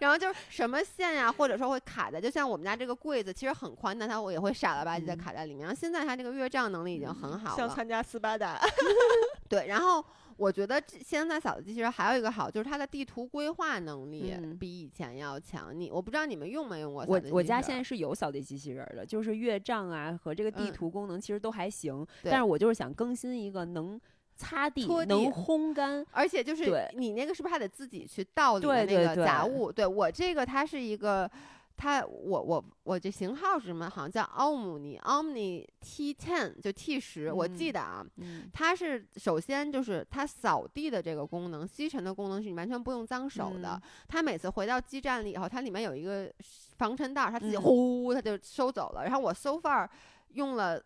然后就是什么线呀、或者说会卡在，就像我们家这个柜子其实很宽，但它我也会傻了吧唧的嗯卡在里面。然后现在它这个越障能力已经很好了，像参加斯巴达，对。然后我觉得现在扫地机器人还有一个好，就是它的地图规划能力嗯比以前要强。你我不知道你们用没用过扫我地机器人？我家现在是有扫地机器人儿的，就是月账啊和这个地嗯图功能其实都还行，对但是我就是想更新一个能擦地、能烘干。而且就是你那个是不是还得自己去倒那个杂物？对我这个它是一个，它我我我这型号是什么？好像叫奥姆尼 Omni T ten 就 T 十、我记嗯得啊。嗯它是首先就是它扫地的这个功能，吸尘的功能是你完全不用脏手的。嗯它每次回到基站里以后，它里面有一个防尘袋，它自己嗯呼它就收走了。然后我 so far 用了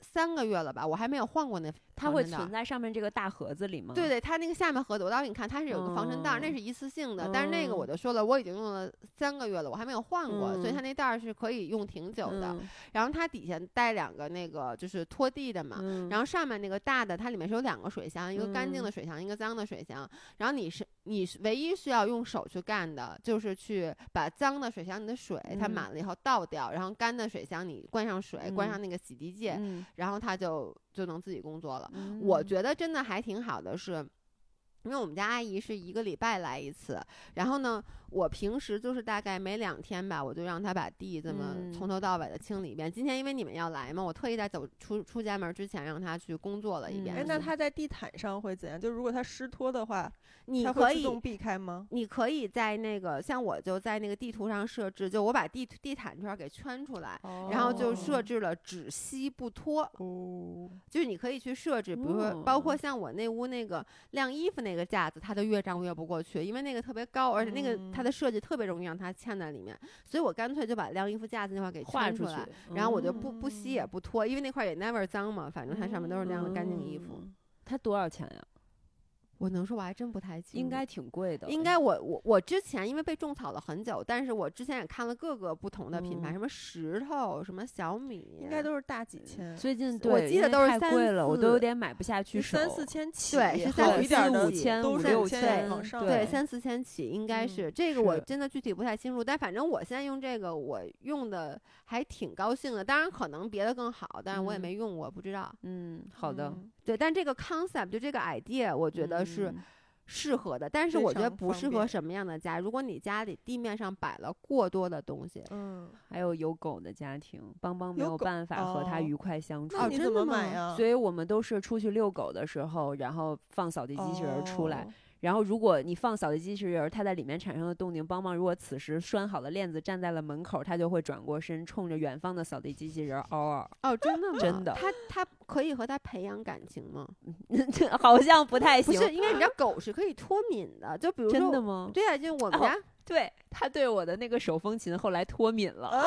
三个月了吧，我还没有换过那它会存在上面这个大盒子里吗？对对，它那个下面盒子，我到给你看，它是有个防尘袋儿，那哦是一次性的。但是那个我哦就说了，我已经用了三个月了，我还没有换过，所以它嗯那袋儿是可以用挺久的。嗯然后它底下带两个那个就是拖地的嘛，嗯然后上面那个大的，它里面是有两个水箱，一个干净的嗯水箱，一个脏的水箱。然后你是你是唯一需要用手去干的，就是去把脏的水箱里的水它嗯满了以后倒掉，然后干的水箱你灌上水，灌上嗯那个洗涤剂，嗯然后它就就能自己工作了。我嗯觉得真的还挺好的是。因为我们家阿姨是一个礼拜来一次，然后呢，我平时就是大概每两天吧，我就让他把地这么嗯从头到尾的清理一遍。今天因为你们要来嘛，我特意在走出出家门之前让他去工作了一遍。嗯哎，那他在地毯上会怎样？就如果他湿拖的话，你可自动避开吗？你可以在那个像我就在那个地图上设置，就我把地地毯圈儿给圈出来，然后就设置了只吸不拖。哦，就是你可以去设置，比如说包括像我那屋那个晾衣服那个架子，它就越障越不过去，因为那个特别高，而且那个它的设计特别容易让它嵌在里面，所以我干脆就把晾衣服架子那块给画出来，，然后我就不不吸也不脱，因为那块也 never 脏嘛，反正它上面都是晾的干净衣服。嗯。它多少钱呀？我能说我还真不太清楚，应该挺贵的。应该我我我之前因为被种草了很久，但是我之前也看了各个不同的品牌，嗯什么石头，什么小米，应该都是大几千，最近我对，因为记得都是三太贵了，我都有四点买不下去手。三四千起，对是好三四一点的四五千都是五六千千往上对对三四千起，应该嗯是、这个我真的具体不太清楚，但反正我现在用这个我用的还挺高兴的，当然可能别的更好，但是我也嗯没用过，不知道。嗯，好的，嗯对，但这个 concept 就这个 idea，我觉得是嗯适合的，但是我觉得不适合什么样的家。如果你家里地面上摆了过多的东西，嗯，还有有狗的家庭，邦邦没有办法和它哦愉快相处。哦那你怎么真的吗买呀？所以我们都是出去遛狗的时候，然后放扫地机器人儿出来。哦然后如果你放扫地机器人儿，它在里面产生的动静，帮忙如果此时拴好了链子站在了门口，它就会转过身，冲着远方的扫地机器人儿嗷嗷。哦，真的吗？真的它它可以和它培养感情吗？好像不太行。不是，因为你知道狗是可以脱敏的，就比如说真的吗？对啊，就我们哦家、对他对我的那个手风琴后来脱敏了，啊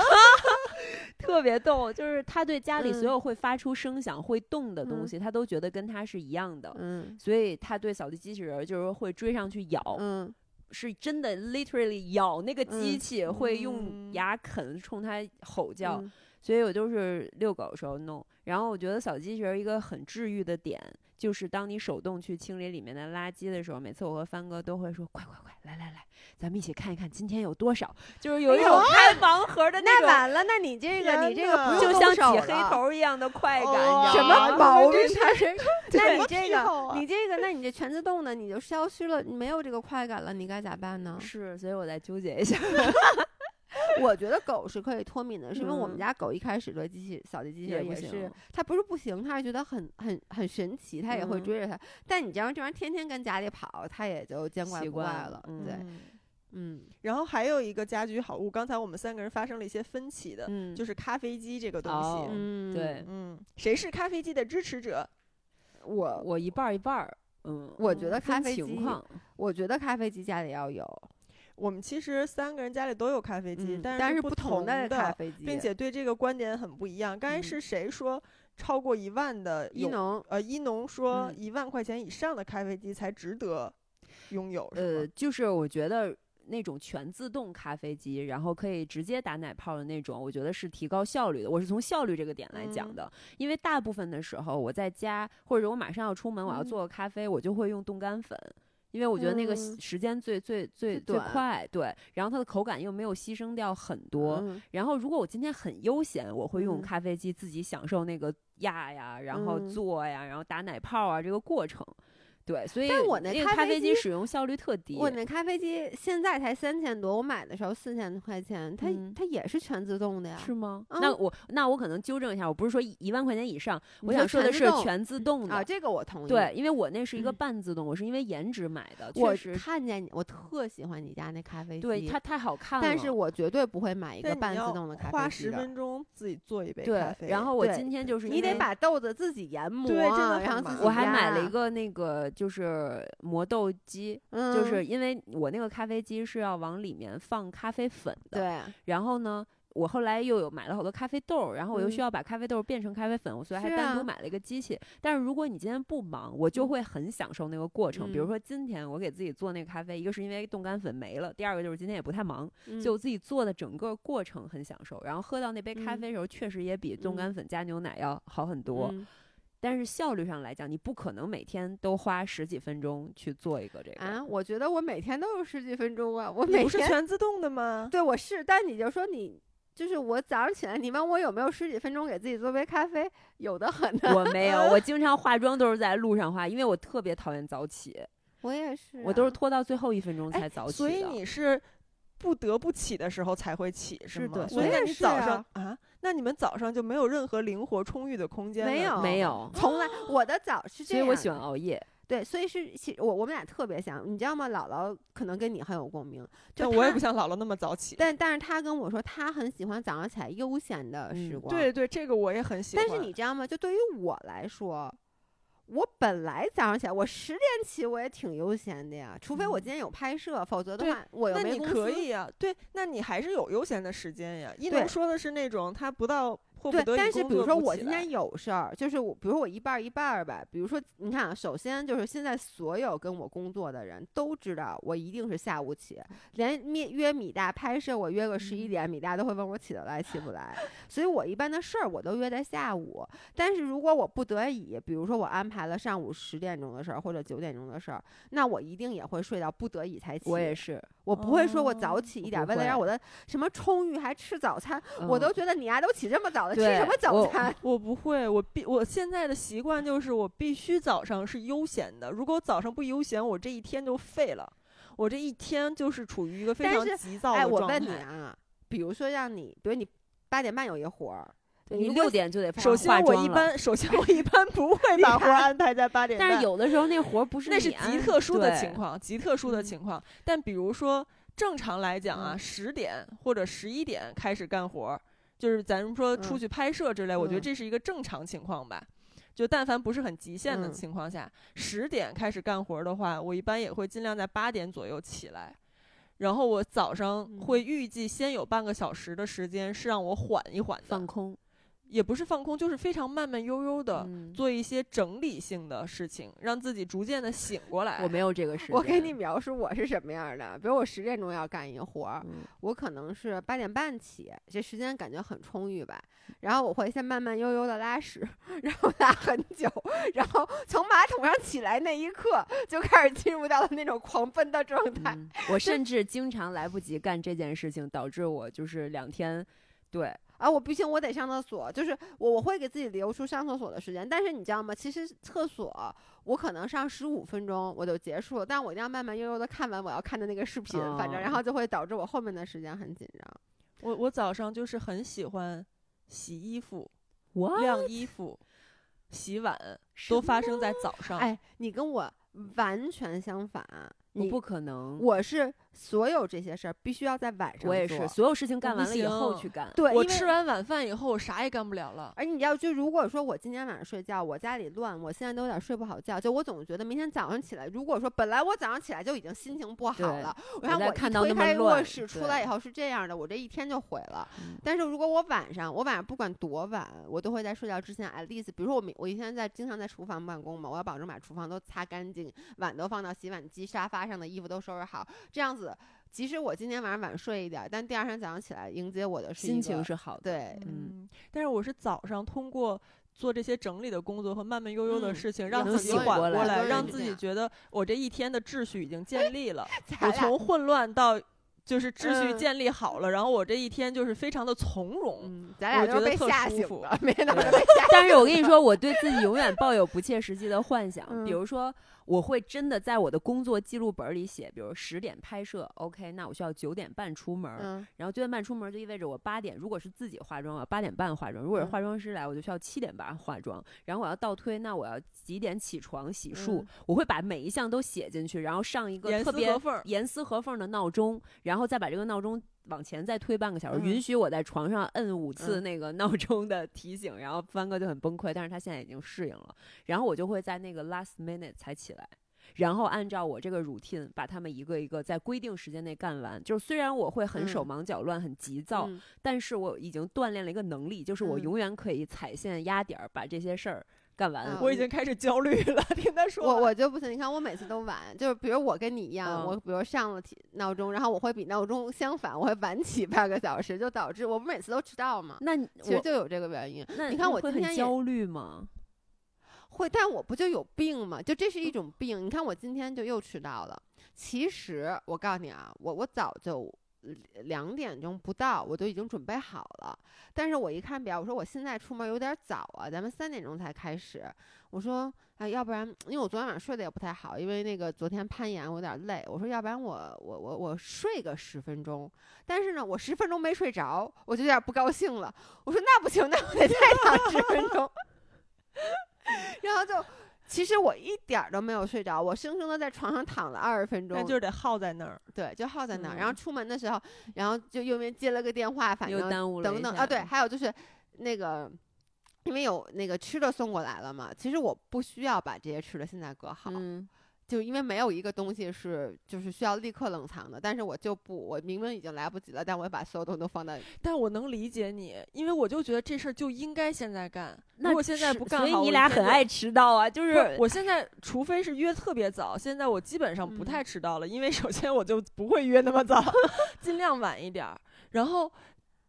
特别逗。就是他对家里所嗯有会发出声响、会动的东嗯西，他都觉得跟他是一样的。嗯所以他对扫地机器人儿就是会追上去咬，嗯是真的 literally 咬那个机嗯器，会用嗯牙啃，冲它吼叫。嗯所以我就是遛狗的时候弄。然后我觉得扫地机器人儿一个很治愈的点，就是当你手动去清理里面的垃圾的时候，每次我和帆哥都会说：“快快快，来来来，咱们一起看一看今天有多少。”就是有一种开盲盒的那种，那完了，那你这个你这个不就像挤黑了头一样的快感，哦什你知道吗么毛 病？那你这个啊你这个，那你这全自动的你就消失了，你没有这个快感了，你该咋办呢？是，所以我在纠结一下。我觉得狗是可以脱敏的，是因为我们嗯家狗一开始对机器扫地机器人也是行，它不是不行，它是觉得很很很神奇，它也会嗯追着它。但你这样这玩意儿天天跟家里跑，它也就见怪不怪了了。嗯对，嗯嗯，然后还有一个家居好物，刚才我们三个人发生了一些分歧的，嗯，就是咖啡机这个东哦西。嗯，对嗯，谁是咖啡机的支持者？我我一半儿一半儿。嗯，我觉得咖啡机，情况，我觉得咖啡机家里要有，我们其实三个人家里都有咖啡机，嗯但但是不同的咖啡机，并且对这个观点很不一样。刚才嗯是谁说超过一万的有？伊农呃，一农说嗯一万块钱以上的咖啡机才值得拥有，呃？，就是我觉得那种全自动咖啡机，然后可以直接打奶泡的那种，我觉得是提高效率的。我是从效率这个点来讲嗯的，因为大部分的时候我在家或者我马上要出门，我要嗯做个咖啡，我就会用冻干粉。因为我觉得那个嗯。时间最最最最快，对，然后它的口感又没有牺牲掉很多，嗯。然后如果我今天很悠闲，我会用嗯。咖啡机自己享受那个压呀，然后嗯。做呀，然后打奶泡啊这个过程。对，所以但我那那个咖啡机使用效率特低。我那咖啡机现在才三千多，我买的时候四千块钱，它、嗯它也是全自动的呀。是吗？嗯那我那我可能纠正一下，我不是说一一万块钱以上，我想说的是全自动的。啊，这个我同意。对，，因为我那是一个嗯半自动，我是因为颜值买的，确实看见你，我特喜欢你家那咖啡机，对它太好看了。但是我绝对不会买一个半自动的咖啡机的。分钟自己做一杯咖对，啡，然后我今天就是你得因为把豆子自己研磨，对真的很然后麻烦自己我还买了一，个那个就是磨豆机，嗯，就是因为我那个咖啡机是要往里面放咖啡粉的，对，然后呢。我后来又有买了好多咖啡豆儿，然后我又需嗯要把咖啡豆儿变成咖啡粉，我所以还单独买了一个机器。但是如果你今天不忙，我就会很享受那个过程。比如嗯说今天我给自己做那个咖啡，一个是因为冻干粉没了，第二个就是今天也不太忙，嗯就我自己做的整个过程很享受。然后喝到那杯咖嗯啡的时候，确实也比冻干嗯粉加牛奶要好很多。嗯但是效率上来讲，你不可能每天都花十几分钟去做一个这个。啊，我觉得我每天都有十几分钟啊，我你不是每天全自动的吗？对我是，但你就说你。就是我早上起来，你问我有没有十几分钟给自己做杯咖啡，有的很呢。我没有，我经常化妆都是在路上化，因为我特别讨厌早起，我也是啊、我都是拖到最后一分钟哎才早起的。所以你是不得不起的时候才会起，吗？是的所以那我也是你早上啊啊，那你们早上就没有任何灵活充裕的空间了？没有没有，从来我的早是这样，所以我喜欢熬夜。对，所以是其我我们俩特别像，你知道吗？姥姥可能跟你很有共鸣，就但我也不像姥姥那么早起。但但是她跟我说，她很喜欢早上起来悠闲的时嗯光。对对，这个我也很喜欢。但是你知道吗？就对于我来说，我本来早上起来，我十点起我也挺悠闲的呀，除非我嗯今天有拍摄，否则的话我又那你没。可以呀、对，那你还是有悠闲的时间呀。一对农说的是那种他不到对，迫不得已但是比如说我今天有事儿，就是我，比如说我一半儿一半儿吧。比如说，你看啊，首先就是现在所有跟我工作的人都知道我一定是下午起，连约约米大拍摄，我约个十一嗯点，米大都会问我起得来起不来。所以我一般的事儿我都约在下午。但是如果我不得已，比如说我安排了上午十点钟的事儿或者九点钟的事儿，那我一定也会睡到不得已才起。我也，是，我不会说我早哦起一点，为了让我的什么充裕还吃早餐，我都嗯觉得你丫都起这么早了，吃什么早餐？我不会，我必我现在的习惯就是我必须早上是悠闲的，如果我早上不悠闲，我这一天就废了，我这一天就是处于一个非常急躁的状态哎，我。问你啊，比如说让你，比如你八点半有一活儿，你六点就得首先我一，般，首先我一般不会 把活儿安排在八点半，但是有的时候那活儿不是那是极特殊的情况，极特殊的嗯情况。但比如说正常来讲啊，嗯十点或者十一点开始干活儿，就是咱们说出嗯去拍摄之类，我觉得嗯这是一个正常情况吧。就但凡不是很极限的嗯情况下，十点开始干活儿的话，我一般也会尽量在八点左右起来。然后我早上嗯会预计先有半个小时的时间是让我缓一缓的放，空，也不是放空，就是非常慢慢悠悠的嗯做一些整理性的事情，让自己逐渐的醒过来。我没有这个时间。我给你描述我是什么样的。比如我十点钟要干一活儿，嗯，我可能是八点半起，这时间感觉很充裕吧。然后我会先慢慢悠悠的拉屎，然后拉很久，然后从马桶上起来那一刻就开始进入到了那种狂奔的状态。嗯我 甚至经常来不及干这件事情，导致我就是两天，对，啊，我不行，我得上厕所。就是我我会给自己留出上厕所的时间，但是你知道吗？其实厕所我可能上十五分钟我就结束了，但我一定要慢慢悠悠的看完我要看的那个视频，反正然哦后就会导致我后面的时间很紧张。我我早上就是很喜欢洗衣服、我晾衣服、洗碗，都发生在早上。哎，你跟我完全相反，你我不可能，我是所有这些事儿必须要在晚上做。我也是，所有事情干完了以后去干。对，我因为吃完晚饭以后，我啥也干不了了。而你要就如果说我今天晚上睡觉，我家里乱，我现在都有点睡不好觉，就我总觉得明天早上起来，如果说本来我早上起来就已经心情不好了，我看我推开卧室出来以后是这样的，我这一天就毁了。嗯但是如果我晚上，我晚上不管多晚，我都会在睡觉之前 at least，比如说我明我以前在经常在厨房办公嘛，我要保证把厨房都擦干净，碗都放到洗碗机，沙发上的衣服都收拾好，这样子。即使我今天晚上晚睡一点，但第二天早上起来迎接我的是心情是好的。对，嗯嗯，但是我是早上通过做这些整理的工作和慢慢悠悠的嗯事情，有让自己缓过来，让自己觉得我这一天的秩序已经建 立了。我从混乱到就是秩序嗯建立好了，然后我这一天就是非常的从容。嗯，咱俩我都被觉得特舒服吓醒了，没想到对 被吓。但是我跟你说，我对自己永远抱有不切实际的幻想。嗯比如说，我会真的在我的工作记录本里写，比如十点拍摄，OK，那我需要九点半出门然后九点半出门就意味着我八点，如果是自己化妆啊，八点半化妆；如果是嗯化妆师来，我就需要七点半化妆。然后我要倒推，那我要几点起床洗漱？嗯我会把每一项都写进去，然后上一个严特别严丝合缝的闹钟，然后再把这个闹钟往前再推半个小时，嗯。允许我在床上摁五次嗯。那个闹钟的提醒，然后帆哥就很崩溃，但是他现在已经适应了，然后我就会在那个 last minute 才起来。然后按照我这个 routine 把他们一个一个在规定时间内干完。就是虽然我会很手嗯。忙脚乱、很急躁，嗯。但是我已经锻炼了一个能力，就是我嗯。永远可以踩线压点儿把这些事儿干完。嗯我已经开始焦虑了，听他说我。我就不行，你看我每次都晚，就是比如我跟你一样，嗯我比如上了提闹钟，然后我会比闹钟相反，我会晚起半个小时，就导致我不每次都迟到嘛。那其实就有这个原因，那你看我今天焦虑吗？会，但我不就有病吗？就这是一种病。你看我今天就又迟到了。其实我告诉你啊，我我早就两点钟不到，我都已经准备好了。但是我一看表，我说我现在出门有点早啊，咱们三点钟才开始。我说，哎，要不然，因为我昨天晚上睡得也不太好，因为那个昨天攀岩我有点累。我说，要不然我我我我睡个十分钟。但是呢，我十分钟没睡着，我就有点不高兴了。我说那不行，那我得再躺十分钟。然后就，其实我一点儿都没有睡着，我生生的在床上躺了二十分钟，那就是得耗在那儿。对，就耗在那儿。然后嗯出门的时候，然后就因为接了个电话，反又正耽误了等等啊，对，还有就是那个。因为有那个吃的送过来了嘛，其实我不需要把这些吃的现在搁好，嗯，就因为没有一个东西是就是需要立刻冷藏的，但是我就不，我明明已经来不及了，但我把所有东西都放在 但我能理解你，因为我就觉得这事儿就应该现在干。那如果现在不干好，所以你我就俩很爱迟到啊，就是我现在除非是约特别早，现在我基本上不嗯太迟到了，因为首先我就不会约那么早，尽量晚一点儿。然后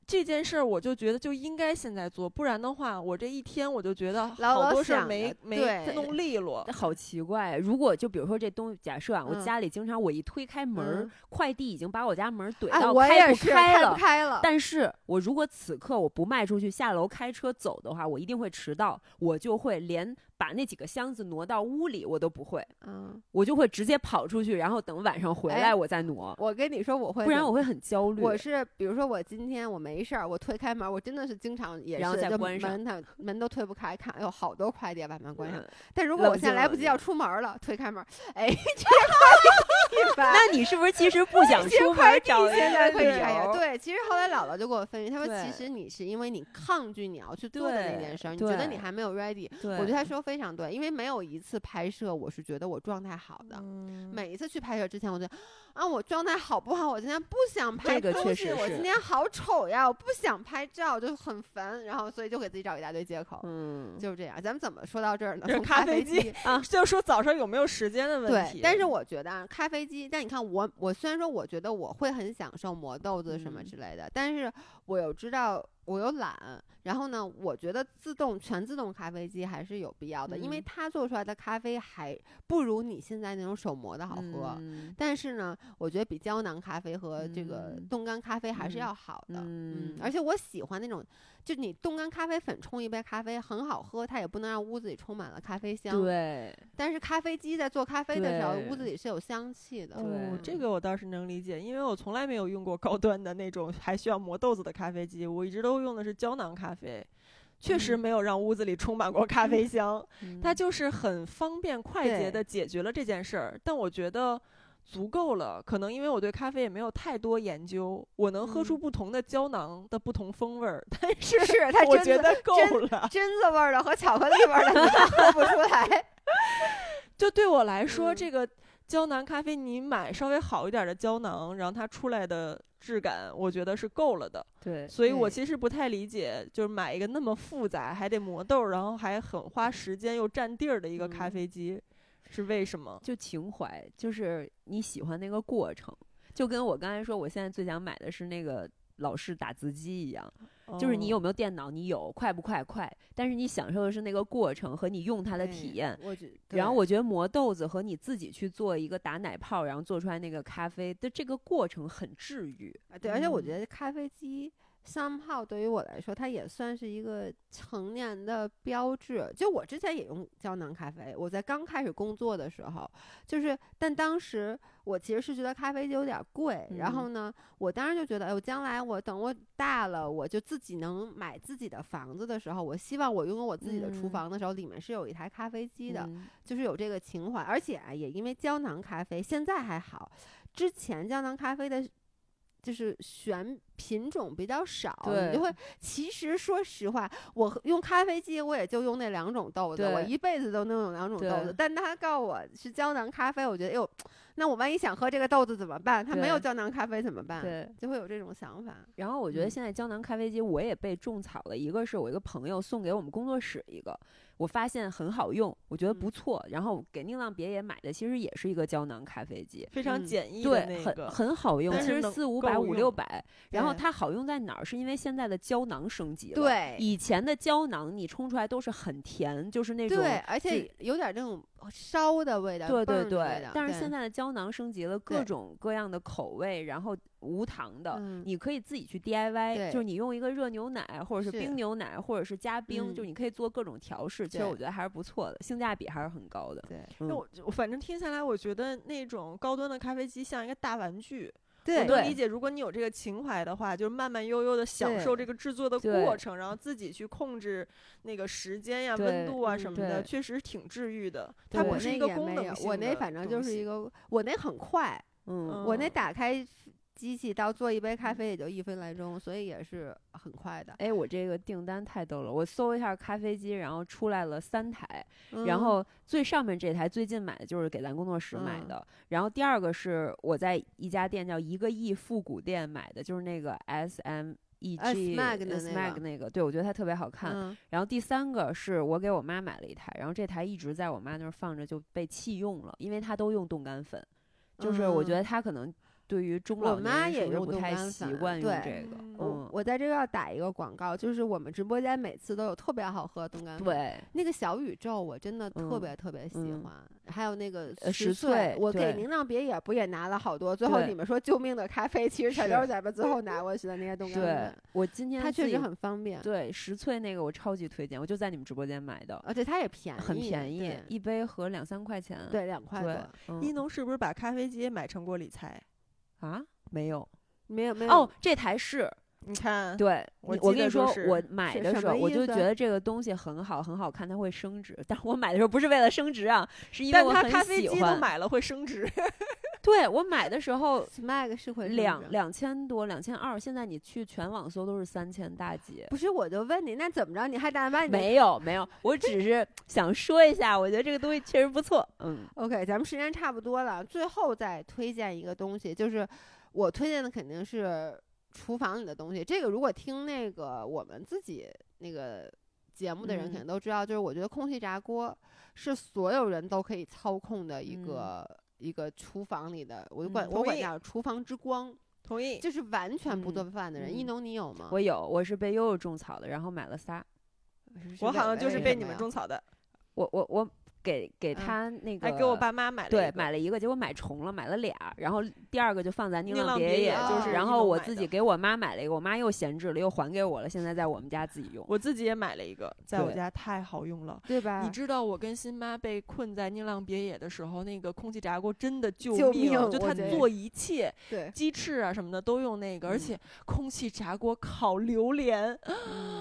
这件事儿我就觉得就应该现在做，不然的话，我这一天我就觉得好多事儿没没弄利落。好奇怪。如果就比如说这东西，假设啊，我嗯家里经常我一推开门快递已经把我家门儿怼哎，到我开不也是开了。不开了，但是我如果此刻我不迈出去下楼开车走的话，我一定会迟到，我就会连把那几个箱子挪到屋里我都不会，嗯，我就会直接跑出去，然后等晚上回哎来我再挪，我跟你说我会不然我会很焦虑。我是比如说我今天我没事儿，我推开门，我真的是经常也然后是关上门它门都推不开，看哎呦好多快递把门关上。嗯但如果我现在来不及要出门了，推开门，哎，这快递吧。那你是不是其实 不想出门找现在可以理开呀。由？对，其实后来姥姥就给我分析，她说其实你是因为你抗拒你要去做的那件事儿，你觉得你还没有 ready。我觉得她说非常对，因为没有一次拍摄我是觉得我状态好的。嗯每一次去拍摄之前，我就啊，我状态好不好？我今天不想拍这个东西，确实我今天好丑呀，我不想拍照，就很烦。然后所以就给自己找一大堆借口，嗯，就是这样。咱们怎么说到这儿呢？从咖啡机机。啊，就是说早上有没有时间的问题。，对但是我觉得啊，咖啡机，但你看我，我虽然说我觉得我会很享受磨豆子什么嗯之类的，但是我又知道我又懒，然后呢，我觉得自动全自动咖啡机还是有必要的，因为嗯它做出来的咖啡还不如你现在那种手磨的好喝。嗯但是呢，我觉得比胶囊咖啡和这个嗯冻干咖啡还是嗯要好的。嗯而且我喜欢那种，就你冻干咖啡粉冲一杯咖啡很好喝，它也不能让屋子里充满了咖啡香。对，但是咖啡机在做咖啡的时候，屋子里是有香气的。哦，这个我倒是能理解，因为我从来没有用过高端的那种还需要磨豆子的咖啡机，我一直都用的是胶囊咖啡，确实嗯没有让屋子里充满过 咖啡香，它嗯就是很方便快捷对的解决了这件事儿。但我觉得足够了，可能因为我对咖啡也没有太多研究，我能喝出嗯不同的胶囊的不同风味儿，但是是它我真的觉得够了。榛子味儿的和巧克力味儿的喝不出来。就对我来说，嗯这个胶囊咖啡，你买稍微好一点的胶囊，然后它出来的质感，我觉得是够了的。对，所以我其实不太理解，就是买一个那么复杂，还得磨豆，然后还很花时间又占地儿的一个咖嗯啡机，是为什么？就情怀，就是你喜欢那个过程，就跟我刚才说，我现在最想买的是那个老式打字机一样，就是你有哦没有电脑，你有快不快快，但是你享受的是那个过程和你用它的体验。我觉，然后我觉得磨豆子和你自己去做一个打奶泡，然后做出来那个咖啡的这个过程很治愈。啊对，而且我嗯觉得咖啡机 somehow 对于我来说，它也算是一个成年的标志。就我之前也用胶囊咖啡，我在刚开始工作的时候，就是，但当时我其实是觉得咖啡机有点贵，然后呢，我当时就觉得，哎我，将来我等我大了，我就自己能买自己的房子的时候，我希望我拥有我自己的厨嗯房的时候，里面是有一台咖啡机的。嗯就是有这个情怀，而且啊，也因为胶囊咖啡现在还好，之前胶囊咖啡的，就是选品种比较少，你就会。其实说实话，我用咖啡机，我也就用那两种豆子，我一辈子都能用两种豆子。但他告诉我是胶囊咖啡，我觉得，哎呦，那我万一想喝这个豆子怎么办？它没有胶囊咖啡怎么办？对，就会有这种想法。然后我觉得嗯现在胶囊咖啡机我也被种草了，一个是我一个朋友送给我们工作室一个，我发现很好用，我觉得不嗯错。然后给宁浪别野买的其实也是一个胶囊咖啡机，非常嗯简易的对，很那个，很好用，其实但是四五百五六百。然后它好用在哪儿？是因为现在的胶囊升级了。，对，以前的胶囊你冲出来都是很甜，就是那种对，而且有点那种烧的味道，对对对，但是现在的胶囊升级了各种各样的口味，然后无糖的，嗯你可以自己去 DIY，就是你用一个热牛奶或者是是冰牛奶或者是加冰，就是你可以做各种调试。其实我觉得还是不错的，性价比还是很高的。对嗯那我我反正听下来，我觉得那种高端的咖啡机像一个大玩具。我对我能理解，如果你有这个情怀的话，就是慢慢悠悠的享受这个制作的过程，然后自己去控制那个时间呀、对温度啊嗯什么的，确实挺治愈的。它不是一个功能性我那的反正就是东西一个，我那很快，嗯，我那嗯打开机器到做一杯咖啡也就一分来钟，所以也是很快的。哎，我这个订单太逗了，我搜一下咖啡机，然后出来了三台，然嗯后最上面这台最近买的就是给咱工作室买嗯。的，然后第二个是我在一家店叫一个亿复古店买的，就是那个 S M E 呃 G Smeg 的那个。那个，对我觉得它特别好看。嗯。然后第三个是我给我妈买了一台，然后这台一直在我妈那儿放着就被弃用了，因为她都用冻干粉，就是我觉得她可能对于中老嗯我妈年人是不是也不太习惯用对这个，嗯我在这个要打一个广告，就是我们直播间每次都有特别好喝的冻干粉。对，那个小宇宙我真的特嗯别特别喜嗯欢，还有那个呃十十岁我给对宁浪别野不也拿了好多？最后你们说救命的咖啡，其实全都是咱们最后拿过去的那些冻干对粉。我今天它确实很方便，对十萃那个我超级推荐，我就在你们直播间买的，而且它也便宜，很便宜，一杯合两三块钱。对两块对多。，嗯一农是不是把咖啡机也买成过理财？啊，没有。没有没有。哦，这台是你看，对，我我跟你说我买的时候我就觉得这个东西很好，很好看，它会升值。但我买的时候不是为了升值啊，是因为我很咖啡机都喜欢。买了会升值。对我买的时候 Smag 是会两两千多，两千二，现在你去全网搜都是三千大几。不是，我就问你，那怎么着？你还打算把你没有没有，我只是 想说一下，我觉得这个东西确实不错。嗯 OK，咱们时间差不多了，最后再推荐一个东西，就是我推荐的肯定是厨房里的东西。这个如果听那个我们自己那个节目的人嗯肯定都知道，就是我觉得空气炸锅是所有人都可以操控的一嗯个、一个厨房里的，我就管、嗯我管叫厨房之光，同意。就是完全不嗯做饭的人。一嗯农，你有吗？我有，我是被悠悠种草的，然后买了仨。我好像就是被你们种草的，我我我给给嗯他那个还给我爸妈买了对买了一个，结果买重了，买了俩，然后第二个就放在宁宁浪别别野就是然后我自己给我妈买了一个，我妈又闲置了，又还给我了，现在在我们家自己用。我自己也买了一个，在我家太好用了。对吧？你知道我跟新妈被困在宁浪别野的时候，那个空气炸锅真的救救命，就它我觉得做一切，对鸡翅啊什么的都用那个，而嗯且空气炸锅烤榴莲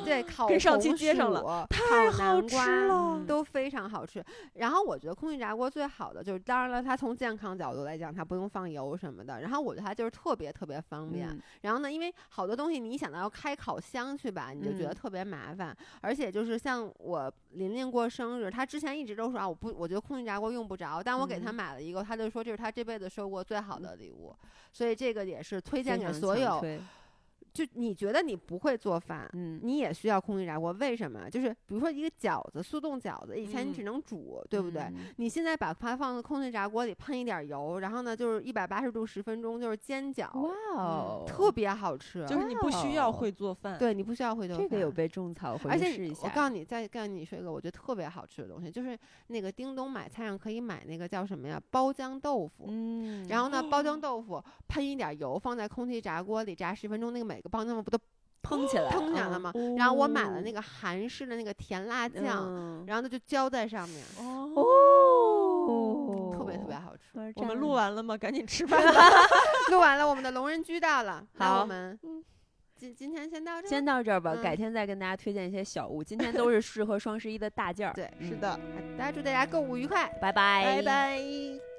对，烤跟上期红接上薯太烤好吃了。都非常好吃。然后我觉得空气炸锅最好的就是，当然了，它从健康角度来讲，它不用放油什么的。然后我觉得它就是特别特别方便。嗯然后呢，因为好多东西你想到要开烤箱去吧，你就觉得嗯特别麻烦。而且就是像我琳琳过生日，她之前一直都说啊，我不，我觉得空气炸锅用不着。但我给她嗯买了一个，她就说这是她这辈子收过最好的礼物。所以这个也是推荐给所有，就你觉得你不会做饭，嗯你也需要空气炸锅，为什么？就是比如说一个饺子，速冻饺子，以前你只嗯能煮，对不对？嗯你现在把它放在空气炸锅里，喷一点油，然后呢，就是一百八十度十分钟，就是煎饺，哇哦，特别好吃。就是你不需要会做饭，对你不需要会做饭。这个有被种草，回而且去试一下。我告诉你，再告诉你说一个我觉得特别好吃的东西，就是那个叮咚买菜上可以买那个叫什么呀？包浆豆腐。嗯，然后呢，包浆豆腐喷一点油，放在空气炸锅里炸十分钟，那个每个帮他们不都蓬起来，腾起来了嗯吗？然后我买了哦那个韩式的那个甜辣酱，嗯然后它就浇在上面，哦，特别特别好吃。我们录完了吗？赶紧吃 饭。录完了，我们的龙人居到了，好我们今今天先到这儿。先到这儿吧，嗯改天再跟大家推荐一些小物。今天都是适合双十一的大件儿。对，嗯是的，大家祝大家购物愉快。拜拜，拜拜。